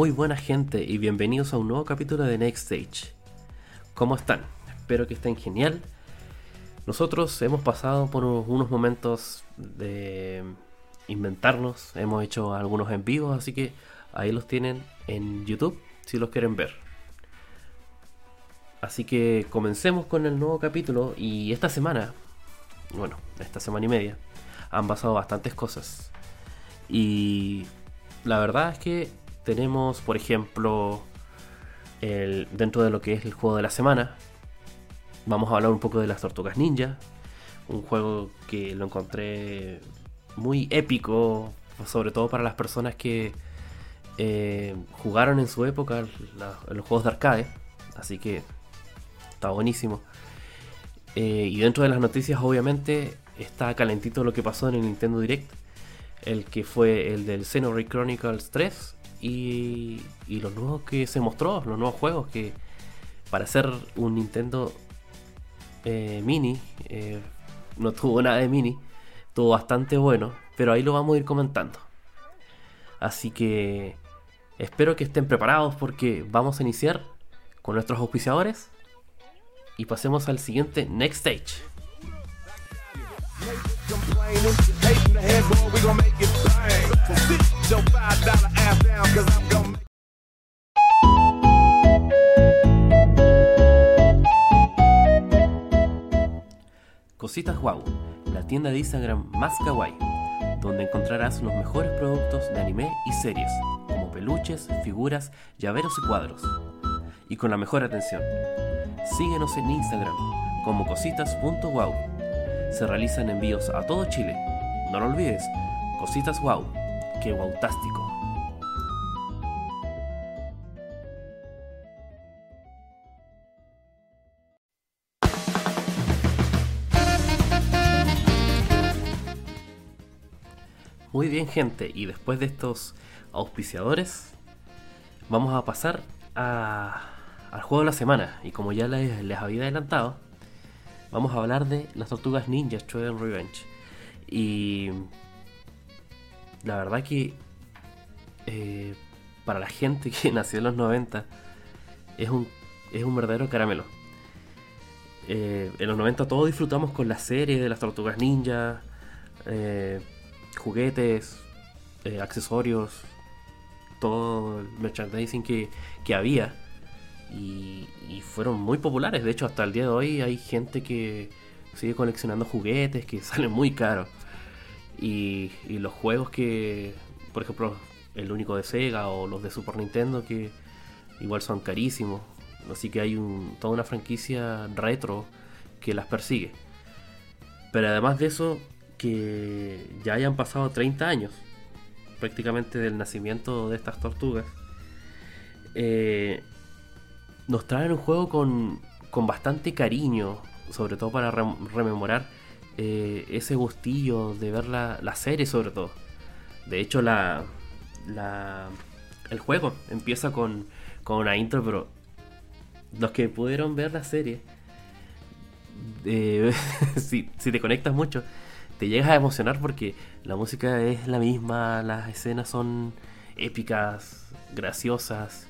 Muy buena gente y bienvenidos a un nuevo capítulo de Next Stage. ¿Cómo están? Espero que estén genial. Nosotros hemos pasado por unos momentos de inventarnos, hemos hecho algunos en vivo, así que ahí los tienen en YouTube si los quieren ver. Así que comencemos con el nuevo capítulo y esta semana, bueno, esta semana y media, han pasado bastantes cosas. Y la verdad es que tenemos, por ejemplo, dentro de lo que es el juego de la semana, vamos a hablar un poco de las Tortugas Ninja, un juego que lo encontré muy épico, sobre todo para las personas que eh, jugaron en su época los juegos de arcade, así que está buenísimo. Eh, y dentro de las noticias, obviamente, está calentito lo que pasó en el Nintendo Direct, el que fue el del Xenoblade Chronicles 3 y, y los nuevos que se mostró, los nuevos juegos que para hacer un Nintendo eh, Mini, eh, no tuvo nada de Mini, tuvo bastante bueno, pero ahí lo vamos a ir comentando. Así que espero que estén preparados porque vamos a iniciar con nuestros auspiciadores y pasemos al siguiente Next Stage. Cositas Wow, la tienda de Instagram más kawaii, donde encontrarás los mejores productos de anime y series, como peluches, figuras, llaveros y cuadros. Y con la mejor atención. Síguenos en Instagram como cositas.wow. Se realizan envíos a todo Chile. No lo olvides, Cositas Wow, que wowtástico. Muy bien gente, y después de estos auspiciadores, vamos a pasar al juego de la semana. Y como ya les, había adelantado, vamos a hablar de las tortugas ninja Trovent Revenge. Y la verdad que eh, para la gente que nació en los 90 es un, es un verdadero caramelo. Eh, en los 90 todos disfrutamos con la serie de las tortugas ninja. Eh, juguetes, accesorios, todo el merchandising que, que había. Y, y, fueron muy populares. De hecho, hasta el día de hoy hay gente que sigue coleccionando juguetes que salen muy caros. Y, y los juegos que, por ejemplo, el único de Sega o los de Super Nintendo que igual son carísimos. Así que hay un, toda una franquicia retro que las persigue. Pero además de eso, que ya hayan pasado 30 años prácticamente del nacimiento de estas tortugas, eh, nos traen un juego con, con, bastante cariño, sobre todo para rememorar eh, ese gustillo de ver la, la, serie sobre todo. De hecho, la, la el juego empieza con, con, una intro, pero los que pudieron ver la serie, eh, si, si te conectas mucho, te llegas a emocionar porque la música es la misma, las escenas son épicas, graciosas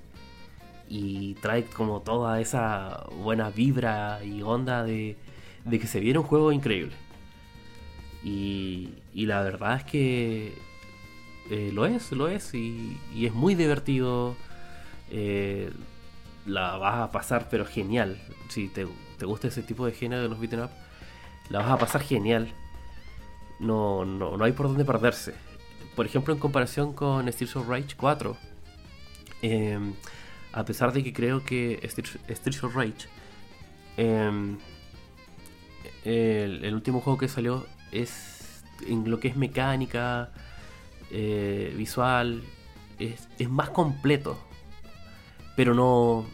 y trae como toda esa buena vibra y onda de, de que se viene un juego increíble. Y, y la verdad es que eh, lo es, lo es y, y es muy divertido. Eh, la vas a pasar pero genial. Si te, te gusta ese tipo de género de los beat'em up, la vas a pasar genial no, no, no hay por dónde perderse. Por ejemplo, en comparación con Streets of Rage 4, eh, a pesar de que creo que Streets of Rage, el, el, último juego que salió es en lo que es mecánica, eh, visual, es, es, más completo, pero no,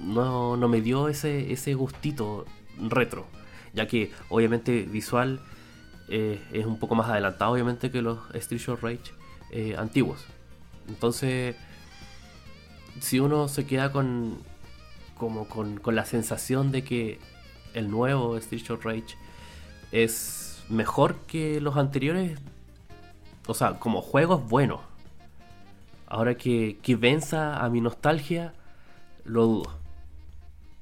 no, no me dio ese, ese gustito retro, ya que obviamente visual eh, es un poco más adelantado obviamente que los Street of Rage eh, antiguos. Entonces, si uno se queda con, como con, con, la sensación de que el nuevo Street of Rage es mejor que los anteriores, o sea, como juego es bueno, Ahora que, que venza a mi nostalgia, lo dudo.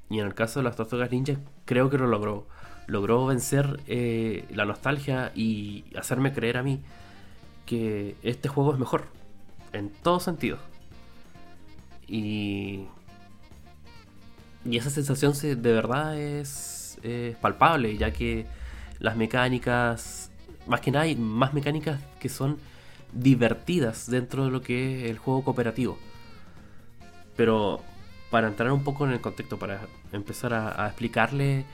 Y en el caso de las Tortugas Ninja, creo que lo logró. Logró vencer eh, la nostalgia y hacerme creer a mí que este juego es mejor. En todo sentido. Y. Y esa sensación de verdad es, es palpable, ya que las mecánicas. Más que nada hay más mecánicas que son divertidas dentro de lo que es el juego cooperativo. Pero para entrar un poco en el contexto, para empezar a, explicarle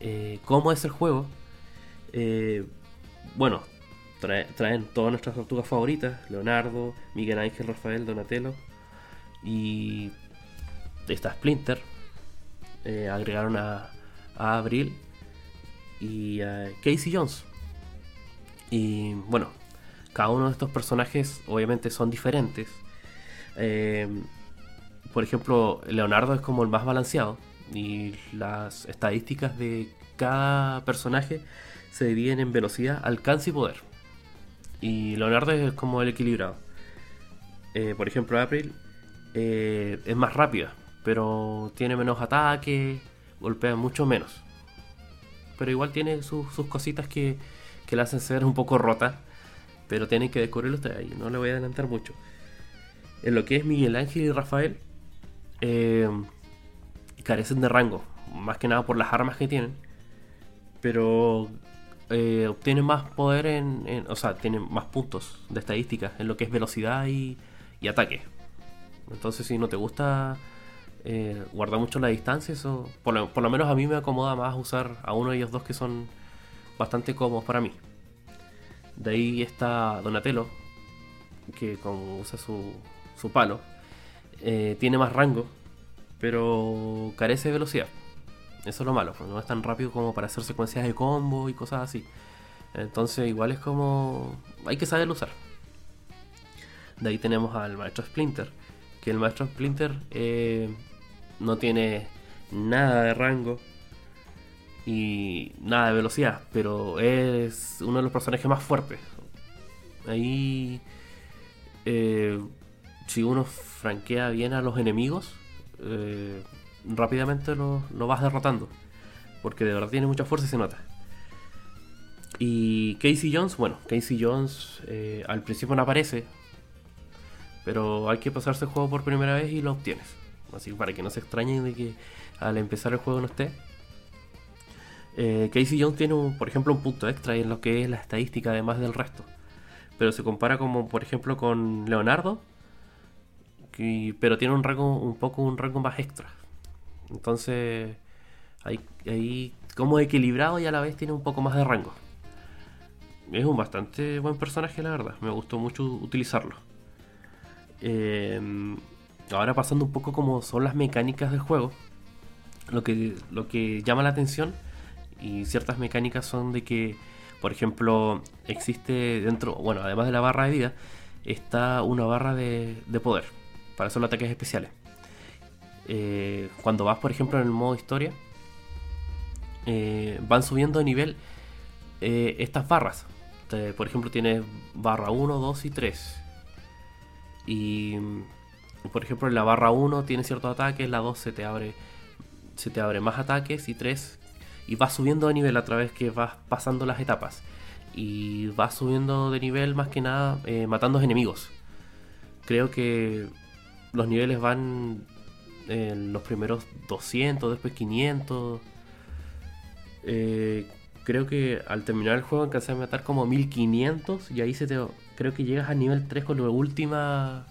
eh, cómo es el juego, eh, bueno, traen todas nuestras tortugas favoritas, Leonardo, Miguel Ángel, Rafael, Donatello, y está Splinter, eh, agregaron a, a, Abril y a Casey Jones. Y bueno, cada uno de estos personajes obviamente son diferentes por ejemplo, Leonardo es como el más balanceado y las estadísticas de cada personaje se dividen en velocidad, alcance y poder. Y Leonardo es como el equilibrado. Eh, por ejemplo, April eh, es más rápida, pero tiene menos ataque, golpea mucho menos. Pero igual tiene sus, cositas que, que la hacen ser un poco rota, pero tienen que descubrirlo ustedes ahí, no le voy a adelantar mucho. En lo que es Miguel Ángel y Rafael, eh, carecen de rango, más que nada por las armas que tienen, pero eh, obtienen más poder en, o sea, tienen más puntos de estadística en lo que es velocidad y, ataque. Entonces, si no te gusta eh, guardar mucho la distancia, eso por lo, por lo, menos a mí me acomoda más usar a uno de ellos dos que son bastante cómodos para mí. De ahí está Donatello, que como usa su, su palo, eh, tiene más rango, pero carece de velocidad. Eso es lo malo, no es tan rápido como para hacer secuencias de combo y cosas así. Entonces igual es como... hay que saberlo usar. De ahí tenemos al maestro Splinter, que el maestro Splinter eh, no tiene nada de rango y nada de velocidad, pero es uno de los personajes más fuertes. Ahí eh, si uno franquea bien a los enemigos, eh, rápidamente lo, vas derrotando. Porque de verdad tiene mucha fuerza y se nota. Y Casey Jones, bueno, Casey Jones eh, al principio no aparece. Pero hay que pasarse el juego por primera vez y lo obtienes. Así para que no se extrañen de que al empezar el juego no esté. Eh, Casey Jones tiene, por ejemplo, un punto extra en lo que es la estadística además del resto. Pero se compara como, por ejemplo, con Leonardo, pero tiene un rango un poco un rango más extra. Entonces, ahí, ahí como equilibrado y a la vez tiene un poco más de rango. Es un bastante buen personaje, la verdad. Me gustó mucho utilizarlo. Em, ahora pasando un poco como son las mecánicas del juego. Lo que, lo que llama la atención y ciertas mecánicas son de que, por ejemplo, existe dentro, bueno, además de la barra de vida, está una barra de poder para hacer los ataques especiales. Eh, cuando vas, por ejemplo, en el modo historia, eh, van subiendo de nivel eh, estas barras. por ejemplo, tienes barra 1, 2 y 3. Y por ejemplo, en la barra 1 tienes ciertos ataques, la 2 se te abre se te abre más ataques y 3 y vas subiendo de nivel a través que vas pasando las etapas y vas subiendo de nivel más que nada matando enemigos. Creo que los niveles van en los primeros 200, después 500. Eh, creo que al terminar el juego alcancé a matar como 1500 y ahí se te creo que llegas a nivel 3 con la última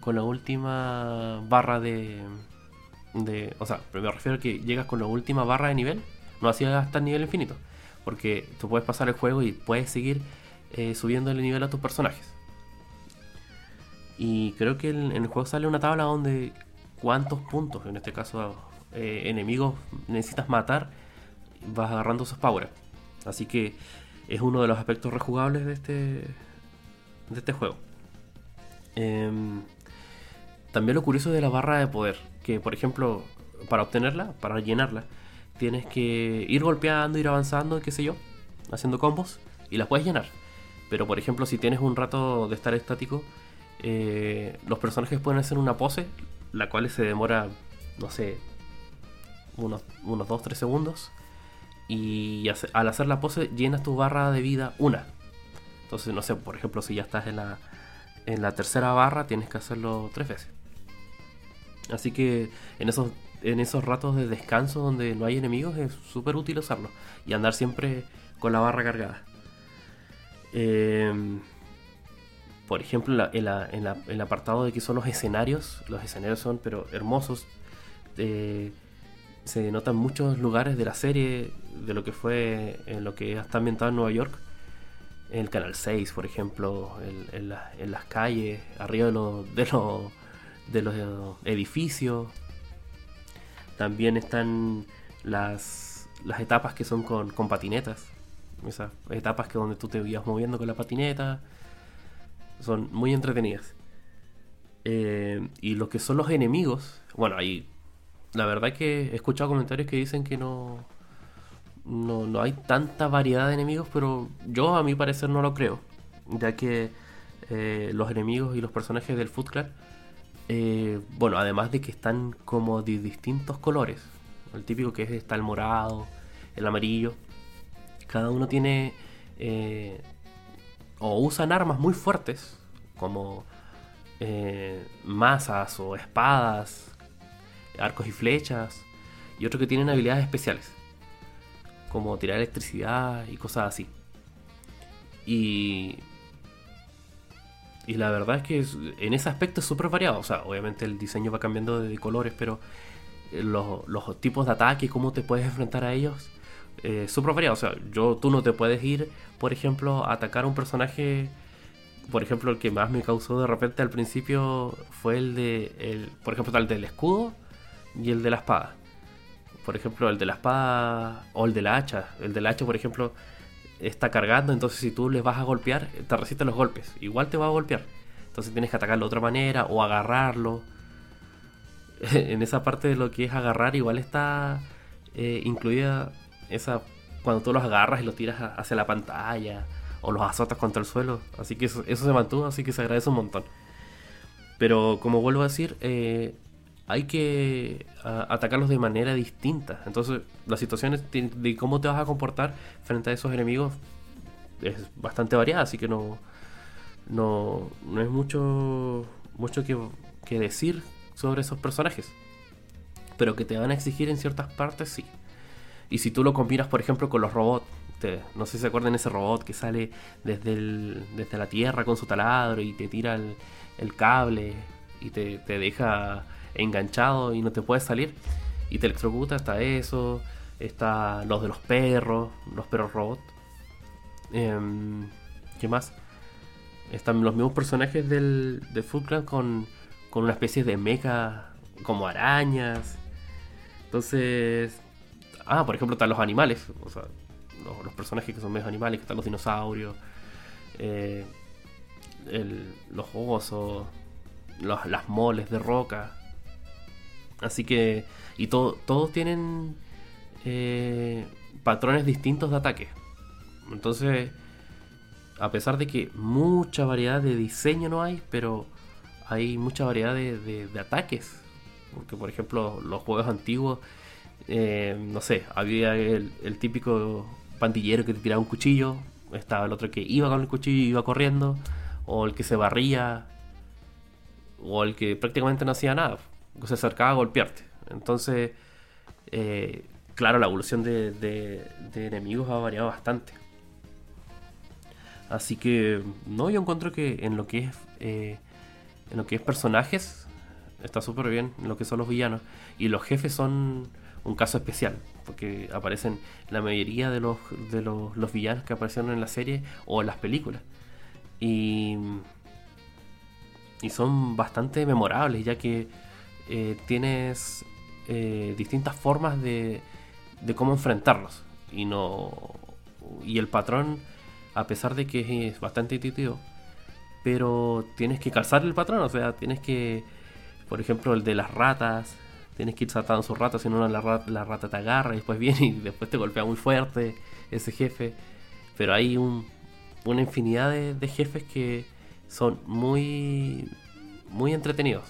con la última barra de de o sea, me refiero a que llegas con la última barra de nivel, no así hasta el nivel infinito, porque tú puedes pasar el juego y puedes seguir eh, subiendo el nivel a tus personajes. Y creo que en, el juego sale una tabla donde cuántos puntos, en este caso eh, enemigos, necesitas matar, vas agarrando esos power. Así que es uno de los aspectos rejugables de este, de este juego. Em, también lo curioso de la barra de poder, que por ejemplo, para obtenerla, para llenarla, tienes que ir golpeando, ir avanzando, qué sé yo, haciendo combos, y las puedes llenar. Pero por ejemplo, si tienes un rato de estar estático, eh, los personajes pueden hacer una pose, la cual se demora, no sé, unos, unos 2-3 segundos. Y al hacer la pose llenas tu barra de vida una. Entonces, no sé, por ejemplo, si ya estás en la, en la tercera barra, tienes que hacerlo tres veces. Así que en esos, en esos ratos de descanso donde no hay enemigos es súper útil usarlo. Y andar siempre con la barra cargada. Em, por ejemplo, en, el apartado de que son los escenarios, los escenarios son pero hermosos. Eh, se notan muchos lugares de la serie, de lo que fue, en lo que está ambientado en Nueva York. En el Canal 6, por ejemplo, en, las calles, arriba de, de, de los edificios. También están las, las etapas que son con, con patinetas. Esas etapas que donde tú te ibas moviendo con la patineta. Son muy entretenidas. Eh, y lo que son los enemigos. Bueno, ahí. La verdad que he escuchado comentarios que dicen que no. No, no hay tanta variedad de enemigos, pero yo a mi parecer no lo creo. Ya que eh, los enemigos y los personajes del Foot Club eh, bueno, además de que están como de distintos colores. El típico que es está el morado, el amarillo. Cada uno tiene eh, o usan armas muy fuertes como masas o espadas, arcos y flechas. Y otros que tienen habilidades especiales como tirar electricidad y cosas así. Y y la verdad es que en ese aspecto es súper variado. O sea, obviamente el diseño va cambiando de colores, pero eh, los, los tipos de ataque, cómo te puedes enfrentar a ellos, eh, súper variado. O sea, yo, tú no te puedes ir, por ejemplo, a atacar a un personaje. Por ejemplo, el que más me causó de repente al principio fue el de, el, por ejemplo, el del escudo y el de la espada. Por ejemplo, el de la espada o el de la hacha. El de la hacha, por ejemplo, está cargando, entonces si tú le vas a golpear, te resiste los golpes. Igual te va a golpear. Entonces tienes que atacarlo de otra manera o agarrarlo. en esa parte de lo que es agarrar, igual está eh, incluida esa cuando tú los agarras y los tiras hacia la pantalla o los azotas contra el suelo. Así que eso, se mantuvo, así que se agradece un montón. Pero como vuelvo a decir, eh, hay que atacarlos de manera distinta. Entonces, las situaciones de, cómo te vas a comportar frente a esos enemigos es bastante variada, así que no, no, no es mucho, mucho que, decir sobre esos personajes. Pero que te van a exigir en ciertas partes, sí. Y si tú lo combinas, por ejemplo, con los robots, no sé si se acuerdan ese robot que sale desde, desde la tierra con su taladro y te tira el, el cable y te, te deja enganchado y no te puedes salir. Y te electrocuta, está eso, está los de los perros, los perros robot. Em, ¿Qué más? Están los mismos personajes del, del Food Clan con, con una especie de mecha como arañas. Entonces... Ah, por ejemplo, están los animales. O sea, los, personajes que son medio animales, que están los dinosaurios. Eh, los osos. las moles de roca. Así que. Y todos tienen eh, patrones distintos de ataque. Entonces, a pesar de que mucha variedad de diseño no hay, pero hay mucha variedad de, ataques. Porque, por ejemplo, los juegos antiguos, eh, no sé, había el, típico pandillero que te tiraba un cuchillo, estaba el otro que iba con el cuchillo y iba corriendo, o el que se barría, o el que prácticamente no hacía nada se acercaba a golpearte. Entonces, eh, claro, la evolución de, enemigos ha variado bastante. Así que, no, yo encuentro que en lo que es, eh, en lo que es personajes, está súper bien, en lo que son los villanos. Y los jefes son un caso especial, porque aparecen la mayoría de los, de los, los villanos que aparecieron en la serie o en las películas. Y, y son bastante memorables, ya que eh, tienes eh, distintas formas de, cómo enfrentarlos. Y no. Y el patrón, a pesar de que es bastante intuitivo, pero tienes que calzar el patrón, o sea, tienes que. Por ejemplo, el de las ratas, tienes que ir saltando sus ratas, si no la rata, la rata te agarra y después viene y después te golpea muy fuerte ese jefe. Pero hay un, una infinidad de, de jefes que son muy, muy entretenidos,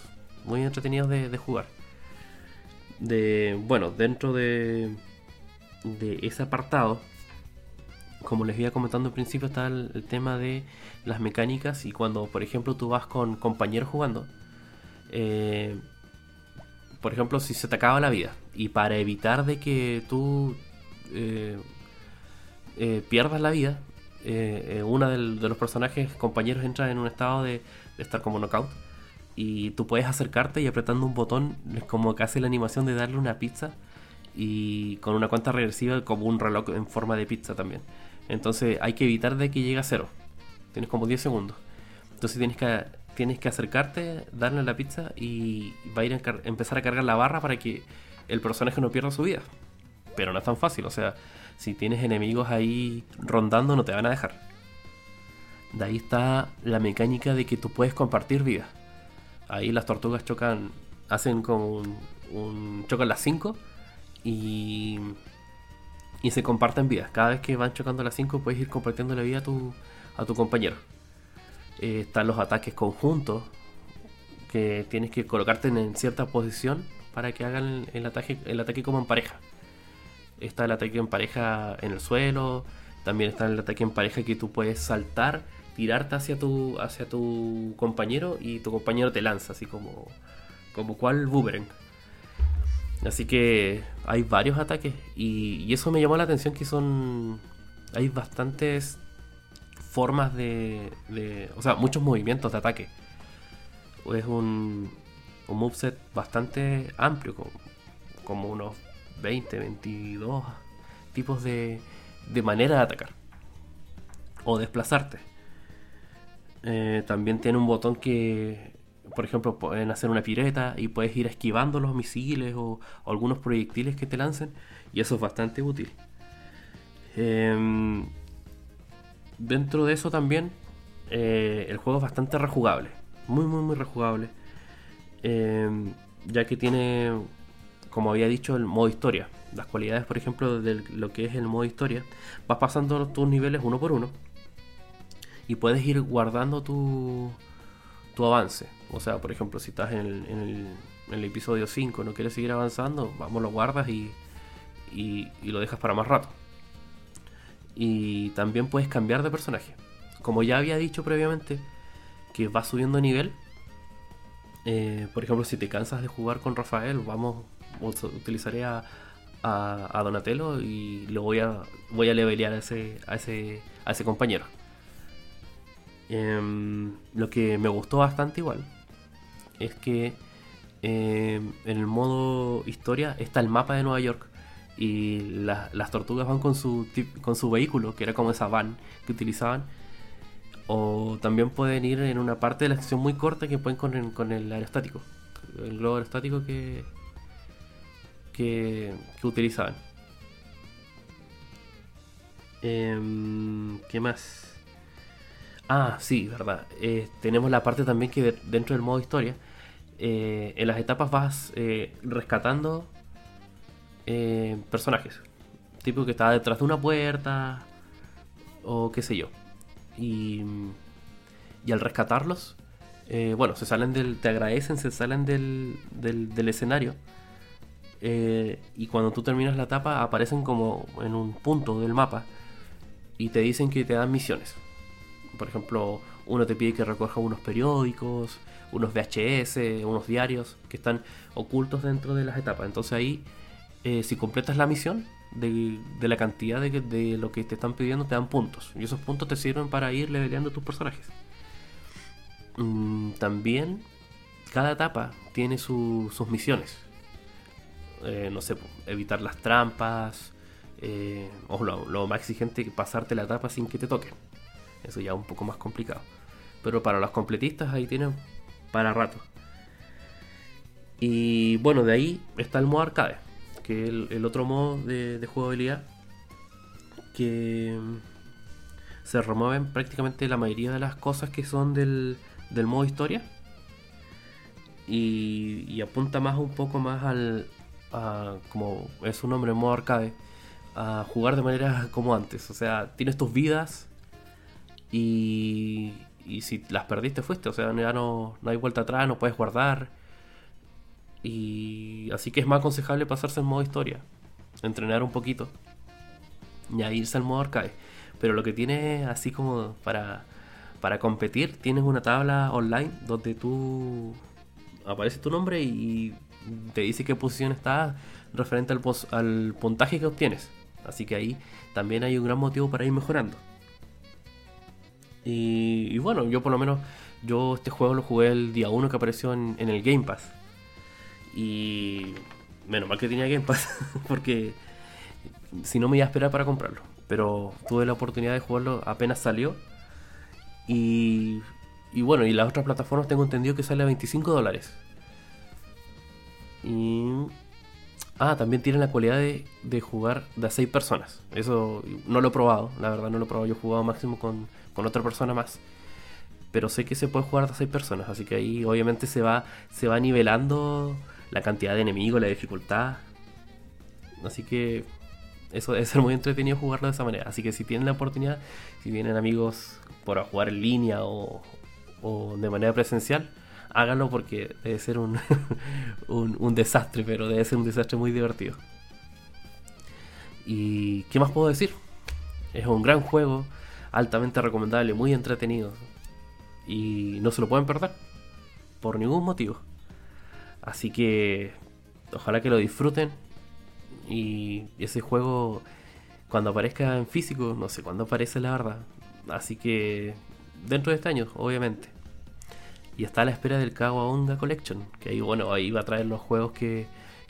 muy entretenidos de, jugar. De, bueno, dentro de, de ese apartado, como les iba comentando al principio, está el, tema de las mecánicas y cuando, por ejemplo, tú vas con compañeros jugando, eh, por ejemplo, si se te acaba la vida y para evitar de que tú eh, eh, pierdas la vida, uno de los personajes compañeros entra en un estado de, estar como knockout y tú puedes acercarte y apretando un botón es como que hace la animación de darle una pizza y con una cuenta regresiva como un reloj en forma de pizza también. Entonces hay que evitar de que llegue a cero. Tienes como 10 segundos. Entonces tienes que tienes que acercarte, darle la pizza y va a ir a empezar a cargar la barra para que el personaje no pierda su vida. Pero no es tan fácil, o sea, si tienes enemigos ahí rondando no te van a dejar. De ahí está la mecánica de que tú puedes compartir vida. Ahí las tortugas chocan, hacen como un, chocan las 5 y, y se comparten vidas. Cada vez que van chocando las 5 puedes ir compartiendo la vida a tu, a tu compañero. Eh, están los ataques conjuntos, que tienes que colocarte en cierta posición para que hagan el ataque, el ataque como en pareja. Está el ataque en pareja en el suelo, también está el ataque en pareja que tú puedes saltar, tirarte hacia tu, hacia tu compañero y tu compañero te lanza, así como, como cual boomerang. Así que hay varios ataques y, eso me llamó la atención que son... Hay bastantes formas de, O sea, muchos movimientos de ataque. Es un, un moveset bastante amplio, como, como unos 20, 22 tipos de, de manera de atacar. O desplazarte. Eh, también tiene un botón que, por ejemplo, pueden hacer una pireta y puedes ir esquivando los misiles o, algunos proyectiles que te lancen. Y eso es bastante útil. Eh, dentro de eso también, eh, el juego es bastante rejugable. Muy, muy, muy rejugable. Em, ya que tiene, como había dicho, el modo historia. Las cualidades, por ejemplo, de lo que es el modo historia. Vas pasando tus niveles uno por uno. Y puedes ir guardando tu, tu avance. O sea, por ejemplo, si estás en el, episodio 5 no quieres seguir avanzando, vamos, lo guardas y, y lo dejas para más rato y también puedes cambiar de personaje. Como ya había dicho previamente, que va subiendo nivel. Eh, por ejemplo, si te cansas de jugar con Rafael, vamos, utilizaré a, a, Donatello y lo voy a voy a levelear a ese, a ese, a ese compañero. Em, lo que me gustó bastante igual es que em, en el modo historia está el mapa de Nueva York y las tortugas van con su, con su vehículo, que era como esa van que utilizaban. O también pueden ir en una parte de la sección muy corta que pueden con el, con el aerostático, el globo aerostático que, que, utilizaban. Em, ¿Qué más? Ah, sí, verdad. Eh, tenemos la parte también que dentro del modo historia, eh, en las etapas vas eh, rescatando personajes. Tipo que está detrás de una puerta o qué sé yo. Y, y al rescatarlos, bueno, se salen del, te agradecen, se salen del, del, escenario. Eh, y cuando tú terminas la etapa aparecen como en un punto del mapa y te dicen que te dan misiones. Por ejemplo, uno te pide que recoja unos periódicos, unos VHS, unos diarios que están ocultos dentro de las etapas. Entonces ahí eh, si completas la misión, de, la cantidad de, lo que te están pidiendo, te dan puntos. Y esos puntos te sirven para ir leveleando tus personajes. Mm, también, cada etapa tiene sus misiones. Eh, no sé, evitar las trampas. Eh, o lo, más exigente, pasarte la etapa sin que te toquen. Eso ya es un poco más complicado. Pero para los completistas ahí tienen para rato. Y bueno, de ahí está el modo arcade que el, el otro modo de, jugabilidad que se remueven prácticamente la mayoría de las cosas que son del, del modo historia y, apunta más un poco más al como es su nombre modo arcade a jugar de manera como antes o sea tienes tus vidas y, y si las perdiste fuiste, o sea, ya no, no hay vuelta atrás, no puedes guardar. Y así que es más aconsejable pasarse en modo historia, entrenar un poquito y a irse al modo arcade. Pero lo que tiene así como para, para competir, tienes una tabla online donde tú aparece tu nombre y te dice qué posición estás referente al, al puntaje que obtienes. Así que ahí también hay un gran motivo para ir mejorando. Y, bueno, yo por lo menos, yo este juego lo jugué el día 1 que apareció en, el Game Pass. Y menos mal que tenía Game Pass, porque si no me iba a esperar para comprarlo. Pero tuve la oportunidad de jugarlo apenas salió. Y, y bueno, y las otras plataformas tengo entendido que sale a 25 dólares. Y Ah, también tiene la cualidad de, jugar de a 6 personas. Eso no lo he probado, la verdad no lo he probado. Yo he jugado máximo con, otra persona más. Pero sé que se puede jugar de a 6 personas, así que ahí obviamente se va, se va nivelando la cantidad de enemigos, la dificultad. Así que eso debe ser muy entretenido jugarlo de esa manera. Así que si tienen la oportunidad, si tienen amigos por jugar en línea o, o de manera presencial, háganlo porque debe ser un, un, desastre, pero debe ser un desastre muy divertido. ¿Y qué más puedo decir? Es un gran juego, altamente recomendable, muy entretenido. Y no se lo pueden perder, por ningún motivo. Así que ojalá que lo disfruten. Y ese juego, cuando aparezca en físico, no sé cuándo aparece la verdad. Así que dentro de este año, obviamente. Y está a la espera del Onda Collection, que ahí, bueno, ahí va a traer los juegos que,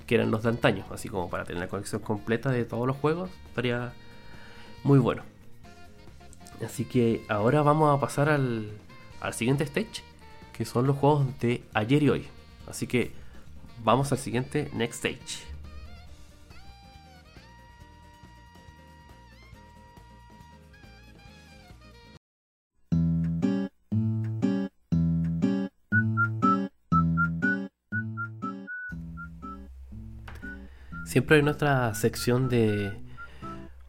que eran los de antaño, así como para tener la colección completa de todos los juegos, estaría muy bueno. Así que ahora vamos a pasar al, al siguiente stage, que son los juegos de ayer y hoy. Así que vamos al siguiente Next Stage. Siempre en nuestra sección de,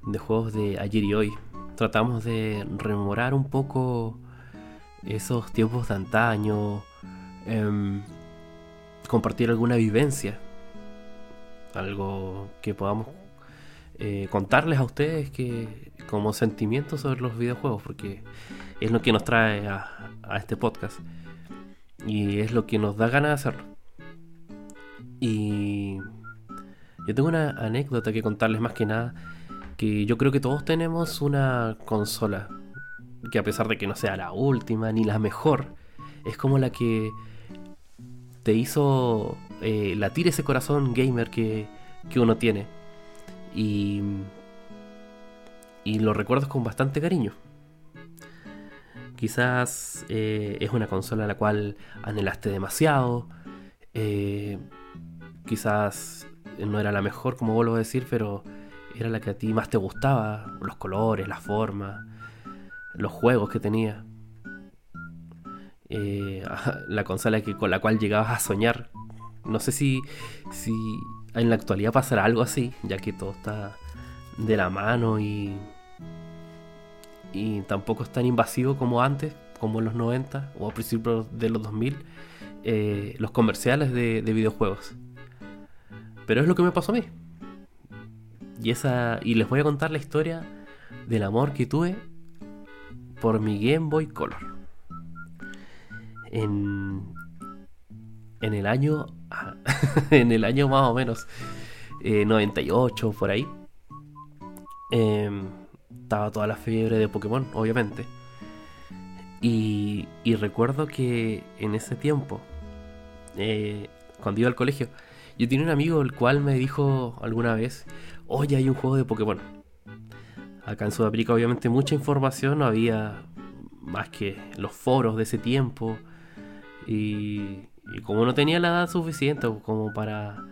de juegos de ayer y hoy tratamos de rememorar un poco esos tiempos de antaño, em, compartir alguna vivencia, algo que podamos eh, contarles a ustedes que como sentimiento sobre los videojuegos, porque es lo que nos trae a, a este podcast y es lo que nos da ganas de hacerlo. Y yo tengo una anécdota que contarles más que nada, que yo creo que todos tenemos una consola, que a pesar de que no sea la última ni la mejor, es como la que te hizo eh, latir ese corazón gamer que, uno tiene. Y, y lo recuerdas con bastante cariño. Quizás eh, es una consola a la cual anhelaste demasiado. Eh, quizás no era la mejor, como vuelvo a decir, pero era la que a ti más te gustaba. Los colores, la forma, los juegos que tenía. Eh, la consola que, con la cual llegabas a soñar. No sé si, si en la actualidad pasará algo así, ya que todo está de la mano y, y tampoco es tan invasivo como antes, como en los 90 o a principios de los 2000, eh, los comerciales de videojuegos. Pero es lo que me pasó a mí. Y, esa, y les voy a contar la historia del amor que tuve por mi Game Boy Color. En, en el año. en el año más o menos. 98, eh, por ahí. Em, estaba toda la fiebre de Pokémon, obviamente. Y, y recuerdo que en ese tiempo, eh, cuando iba al colegio, yo tenía un amigo el cual me dijo alguna vez, oye, hay un juego de Pokémon. Acá en Sudamérica obviamente mucha información, no había más que los foros de ese tiempo. Y, como no tenía la edad suficiente como para,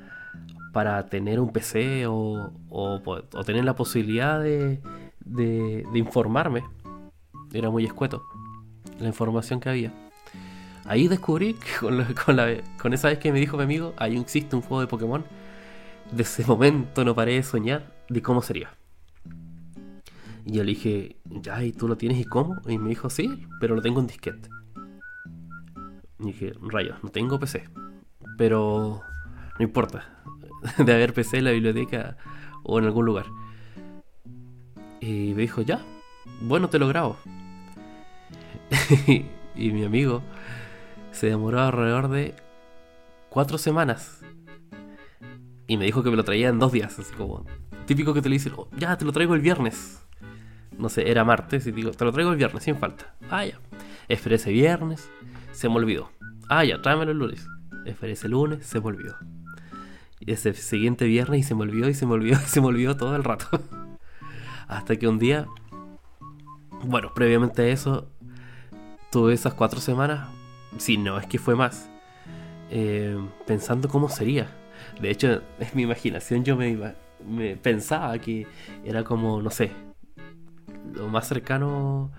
para tener un PC o, o, tener la posibilidad de, de informarme, era muy escueto la información que había. Ahí descubrí que con, esa vez que me dijo mi amigo, ahí existe un juego de Pokémon. De ese momento no paré de soñar de cómo sería. Y yo le dije, ya, ¿y tú lo tienes y cómo? Y me dijo, sí, pero lo tengo en disquete. Y dije, rayos, no tengo PC. Pero no importa. De haber PC en la biblioteca o en algún lugar. Y me dijo, ya, bueno, te lo grabo. y mi amigo se demoró alrededor de cuatro semanas. Y me dijo que me lo traía en dos días, así como típico que te le dicen, oh, ya, te lo traigo el viernes. No sé, era martes y digo, te lo traigo el viernes, sin falta. Ah, ya. Esperé ese viernes, se me olvidó. Ah, ya, tráemelo el lunes. Esperé ese lunes, se me olvidó. Y ese siguiente viernes y se me olvidó y se me olvidó y se me olvidó todo el rato. Hasta que un día, bueno, previamente a eso, tuve esas cuatro semanas, si no es que fue más, eh, pensando cómo sería. De hecho, en mi imaginación yo me, me pensaba que era como, no sé, lo más cercano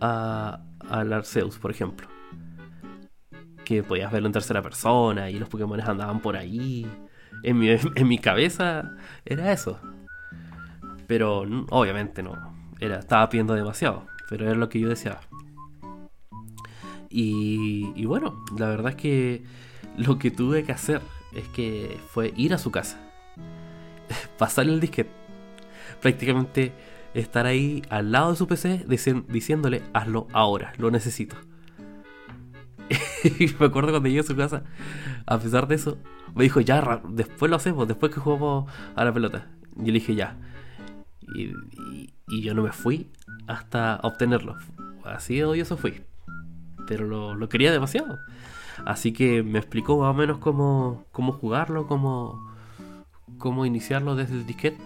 a, al Arceus, por ejemplo. Que podías verlo en tercera persona y los Pokémon andaban por ahí. En mi, en mi cabeza era eso. Pero obviamente no. Era, estaba pidiendo demasiado. Pero era lo que yo deseaba. Y, y bueno, la verdad es que lo que tuve que hacer es que fue ir a su casa. Pasarle el disquete. Prácticamente estar ahí al lado de su PC diciéndole, hazlo ahora, lo necesito. y me acuerdo cuando llegué a su casa, a pesar de eso, me dijo, ya, después lo hacemos, después que jugamos a la pelota. Y le dije, ya. Y, yo no me fui hasta obtenerlo. Así de odioso fui. Pero lo, lo, quería demasiado. Así que me explicó más o menos cómo, cómo jugarlo, cómo, cómo iniciarlo desde el disquete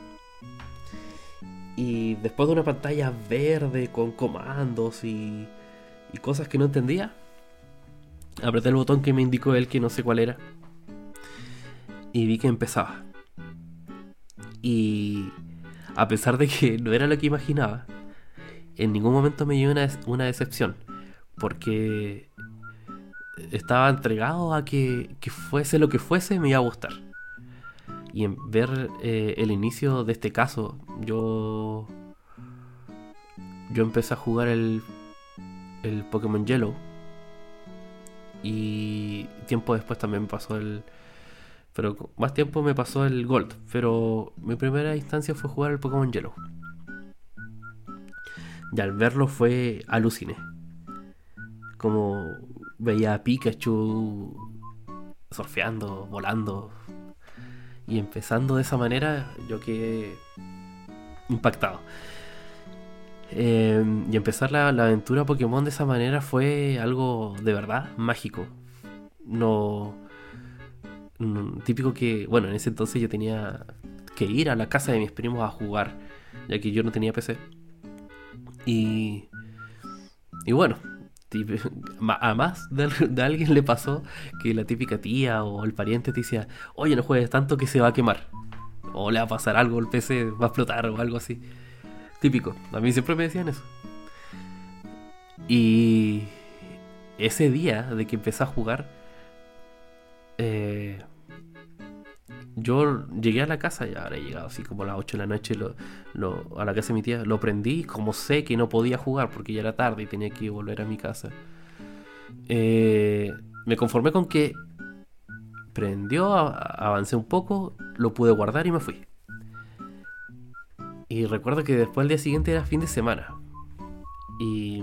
y después de una pantalla verde con comandos y, y cosas que no entendía, apreté el botón que me indicó él, que no sé cuál era. Y vi que empezaba. Y a pesar de que no era lo que imaginaba, en ningún momento me dio una, una decepción. Porque estaba entregado a que, que, fuese lo que fuese, me iba a gustar y en ver eh, el inicio de este caso, yo yo empecé a jugar el el Pokémon Yellow y tiempo después también pasó el pero más tiempo me pasó el Gold, pero mi primera instancia fue jugar el Pokémon Yellow. Y al verlo fue aluciné. Como veía a Pikachu surfeando, volando, y empezando de esa manera, yo quedé impactado. Em, y empezar la, aventura Pokémon de esa manera fue algo de verdad mágico. No, Típico que, bueno, en ese entonces yo tenía que ir a la casa de mis primos a jugar, ya que yo no tenía PC. Y. Y bueno, a más de, alguien le pasó que la típica tía o el pariente te decía, oye, no juegues tanto que se va a quemar. O le va a pasar algo, el PC va a explotar o algo así. Típico. A mí siempre me decían eso. Y ese día de que empecé a jugar, eh, yo llegué a la casa, ya habré llegado así como a las 8 de la noche a la casa de mi tía, lo prendí, como sé que no podía jugar porque ya era tarde y tenía que volver a mi casa. Eh, me conformé con que prendió, avancé un poco, lo pude guardar y me fui. Y recuerdo que después el día siguiente era fin de semana. Y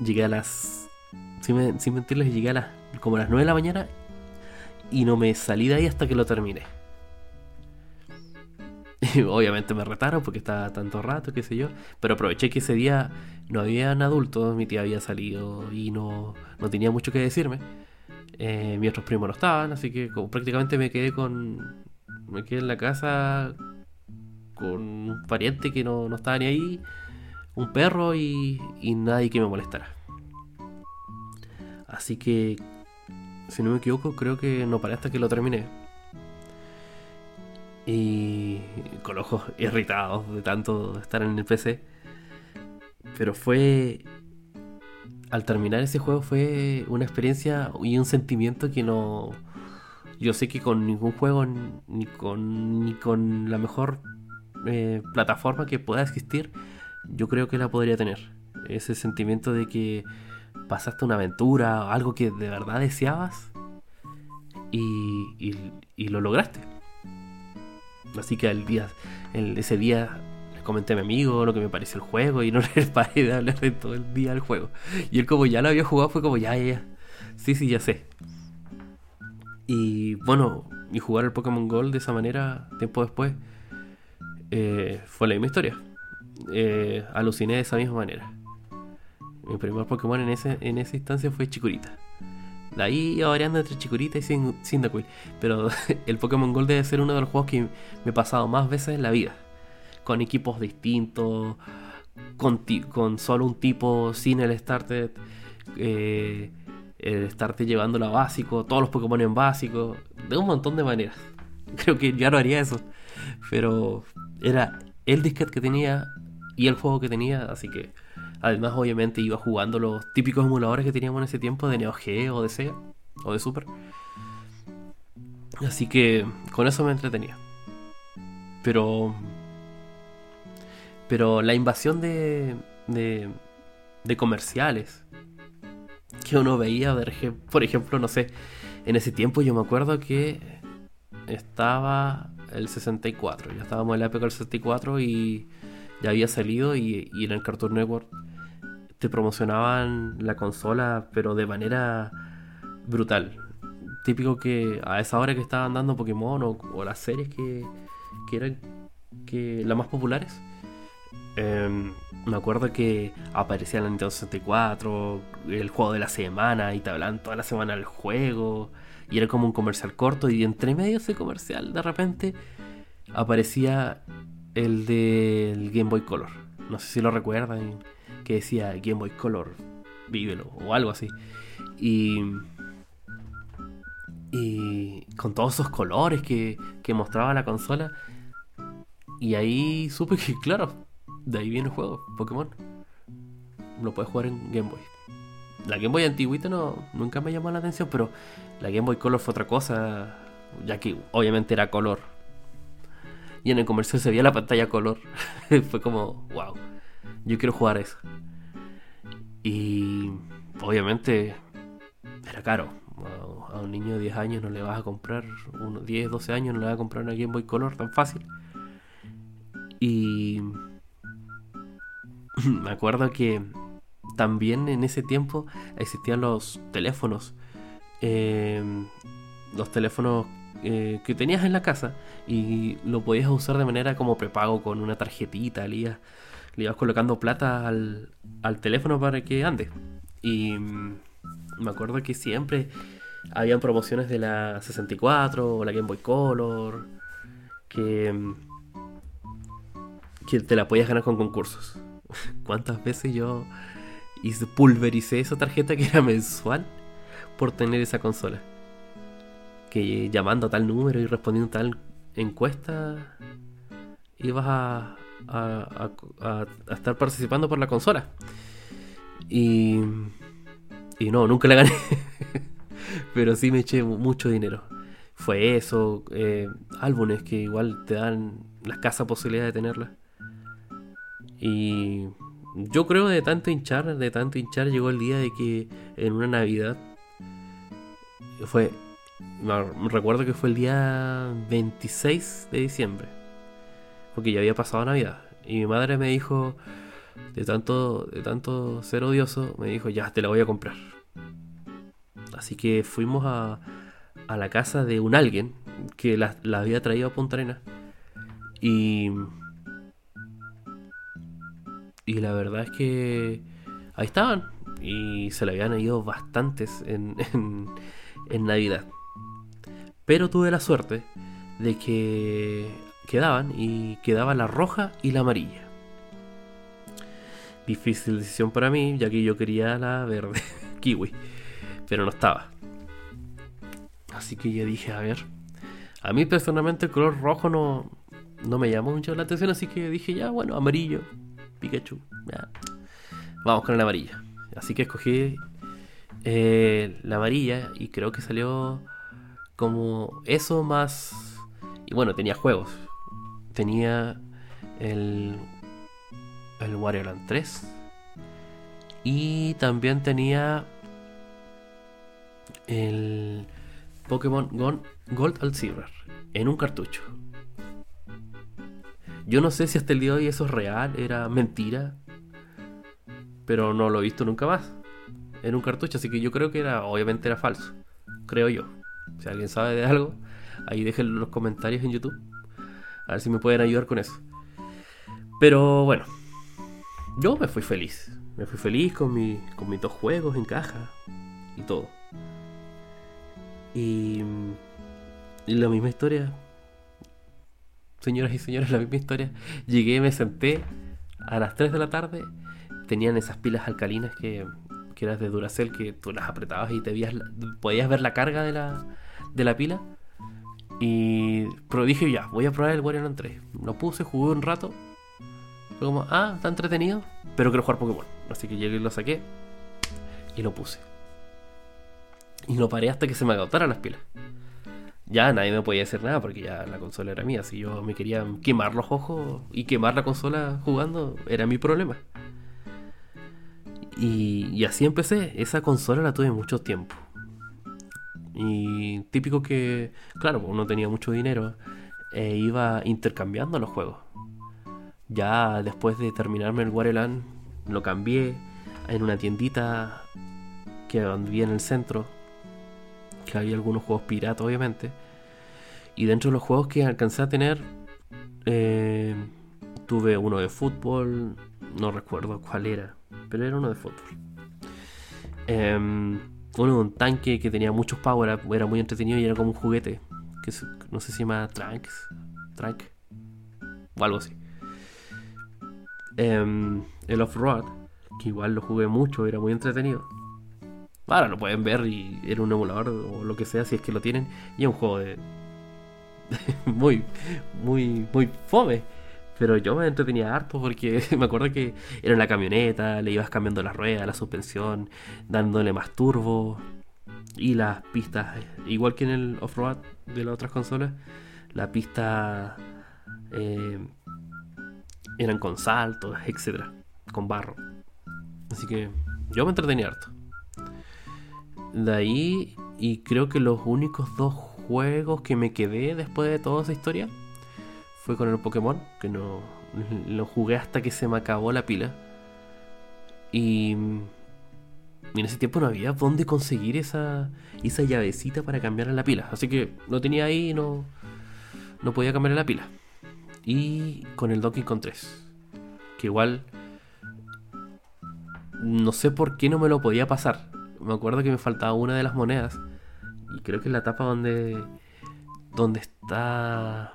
llegué a las... Sin mentirles, llegué a las... como a las 9 de la mañana y no me salí de ahí hasta que lo terminé. Y obviamente me retaron porque estaba tanto rato, qué sé yo. Pero aproveché que ese día no habían adultos, mi tía había salido y no, no tenía mucho que decirme. Eh, mis otros primos no estaban, así que prácticamente me quedé con. Me quedé en la casa con un pariente que no, no estaba ni ahí, un perro y, y nadie que me molestara. Así que si no me equivoco, creo que no paré hasta que lo terminé. Y con ojos irritados de tanto estar en el PC. Pero fue... Al terminar ese juego fue una experiencia y un sentimiento que no... Yo sé que con ningún juego, ni con, ni con la mejor eh, plataforma que pueda existir, yo creo que la podría tener. Ese sentimiento de que pasaste una aventura, algo que de verdad deseabas y, y, lo lograste. Así que el día, el, ese día le comenté a mi amigo lo que me pareció el juego y no le paré de hablar de todo el día del juego. Y él como ya lo había jugado fue como ya, ya, ya. Sí, sí, ya sé. Y bueno, y jugar el Pokémon Gold de esa manera, tiempo después, eh, fue la misma historia. Eh, aluciné de esa misma manera. Mi primer Pokémon en, ese, en esa instancia fue Chikurita. De ahí iba variando entre Chikurita y Cyndaquil. Pero el Pokémon Gold debe ser uno de los juegos que me he pasado más veces en la vida. Con equipos distintos, con, con solo un tipo, sin el starter. Eh, el estarte llevando la básico, todos los Pokémon en básico, de un montón de maneras. Creo que ya no haría eso, pero era el disquete que tenía y el juego que tenía, así que además obviamente iba jugando los típicos emuladores que teníamos en ese tiempo de Neo Geo de Sega o de Super. Así que con eso me entretenía. Pero pero la invasión de de, de comerciales que uno veía, por ejemplo, no sé, en ese tiempo yo me acuerdo que estaba el 64, ya estábamos en la época del 64 y ya había salido y, en el Cartoon Network promocionaban la consola, pero de manera brutal. Típico que a esa hora que estaban dando Pokémon o, las series que, que eran que las más populares, Em, me acuerdo que aparecía la Nintendo 64, el juego de la semana, y te hablaban toda la semana del juego, y era como un comercial corto, y entre medio de ese comercial, de repente, aparecía el del Game Boy Color. No sé si lo recuerdan, que decía Game Boy Color, vívelo, o algo así. Y. Y con todos esos colores que, que mostraba la consola. Y ahí supe que, claro, de ahí viene el juego, Pokémon. Lo puedes jugar en Game Boy. La Game Boy antiguita no, nunca me llamó la atención, pero la Game Boy Color fue otra cosa, ya que obviamente era color. Y en el comercial se veía la pantalla color. fue como, wow, yo quiero jugar eso. Y obviamente era caro. A un niño de 10 años no le vas a comprar, unos 10, 12 años no le vas a comprar una Game Boy Color tan fácil. Y me acuerdo que también en ese tiempo existían los teléfonos. Em, los teléfonos eh, que tenías en la casa y lo podías usar de manera como prepago con una tarjetita, le ibas, le ibas colocando plata al, al, teléfono para que ande. Y mm, me acuerdo que siempre habían promociones de la 64 o la Game Boy Color que, mm, que te la podías ganar con concursos cuántas veces yo pulvericé esa tarjeta que era mensual por tener esa consola. Que llamando a tal número y respondiendo tal encuesta, ibas a, a, estar participando por la consola. Y, y no, nunca la gané. Pero sí me eché mucho dinero. Fue eso, eh, álbumes que igual te dan la casa posibilidad de tenerla. Y yo creo de tanto hinchar, de tanto hinchar, llegó el día de que en una Navidad fue. Recuerdo que fue el día 26 de diciembre. Porque ya había pasado Navidad. Y mi madre me dijo, de tanto, de tanto ser odioso, me dijo, ya te la voy a comprar. Así que fuimos a, a la casa de un alguien que la, la había traído a Punta Arena. Y y la verdad es que ahí estaban. Y se le habían ido bastantes en, en, Navidad. Pero tuve la suerte de que quedaban y quedaba la roja y la amarilla. Difícil decisión para mí, ya que yo quería la verde, kiwi, pero no estaba. Así que yo dije, a ver, a mí personalmente el color rojo no, no me llamó mucho la atención, así que dije, ya, bueno, amarillo, Pikachu. Vamos con la amarilla. Así que escogí eh, la amarilla y creo que salió como eso más... Y bueno, tenía juegos. Tenía el, el Wario Land 3. Y también tenía el Pokémon Gold al Silver en un cartucho. Yo no sé si hasta el día de hoy eso es real, era mentira, pero no lo he visto nunca más en un cartucho, así que yo creo que era, obviamente era falso, creo yo. Si alguien sabe de algo, ahí dejen los comentarios en YouTube, a ver si me pueden ayudar con eso. Pero bueno, yo me fui feliz, me fui feliz con, mi, con mis dos juegos en caja y todo. Y, la misma historia, señoras y señores, la misma historia. Llegué, me senté a las 3 de la tarde. Tenían esas pilas alcalinas que, que eran de Duracell que tú las apretabas y te veías, podías ver la carga de la, de la pila. Y pero dije ya, voy a probar el Wario Land 3. Lo puse, jugué un rato. Fue como, ah, está entretenido, pero quiero jugar Pokémon. Así que llegué y lo saqué y lo puse. Y lo paré hasta que se me agotaran las pilas ya nadie me podía hacer nada porque ya la consola era mía. Si yo me quería quemar los ojos y quemar la consola jugando, era mi problema. Y, así empecé. Esa consola la tuve mucho tiempo. Y típico que, claro, uno tenía mucho dinero e iba intercambiando los juegos. Ya después de terminarme el Wareland, lo cambié en una tiendita que vivía en el centro que había algunos juegos piratas, obviamente. Y dentro de los juegos que alcancé a tener, eh, tuve uno de fútbol, no recuerdo cuál era, pero era uno de fútbol. Em, de un tanque que tenía muchos power era muy entretenido y era como un juguete, que no sé si se llama Trunks, Trunk, o algo así. Em, el Off-Road, que igual lo jugué mucho, era muy entretenido. Ahora lo pueden ver y era un emulador o lo que sea si es que lo tienen. Y es un juego de. muy, muy, muy fome. Pero yo me entretenía harto porque me acuerdo que era en la camioneta, le ibas cambiando la rueda, la suspensión, dándole más turbo. Y las pistas, igual que en el off-road de las otras consolas, la pista eh, eran con saltos, etcétera, con barro. Así que yo me entretenía harto. De ahí, y creo que los únicos dos juegos que me quedé después de toda esa historia fue con el Pokémon, que no lo jugué hasta que se me acabó la pila. Y, en ese tiempo no había dónde conseguir esa, esa llavecita para cambiar la pila. Así que lo tenía ahí y no, no podía cambiar la pila. Y con el Donkey Kong 3. Que igual... No sé por qué no me lo podía pasar me acuerdo que me faltaba una de las monedas. Y creo que es la tapa donde. donde está.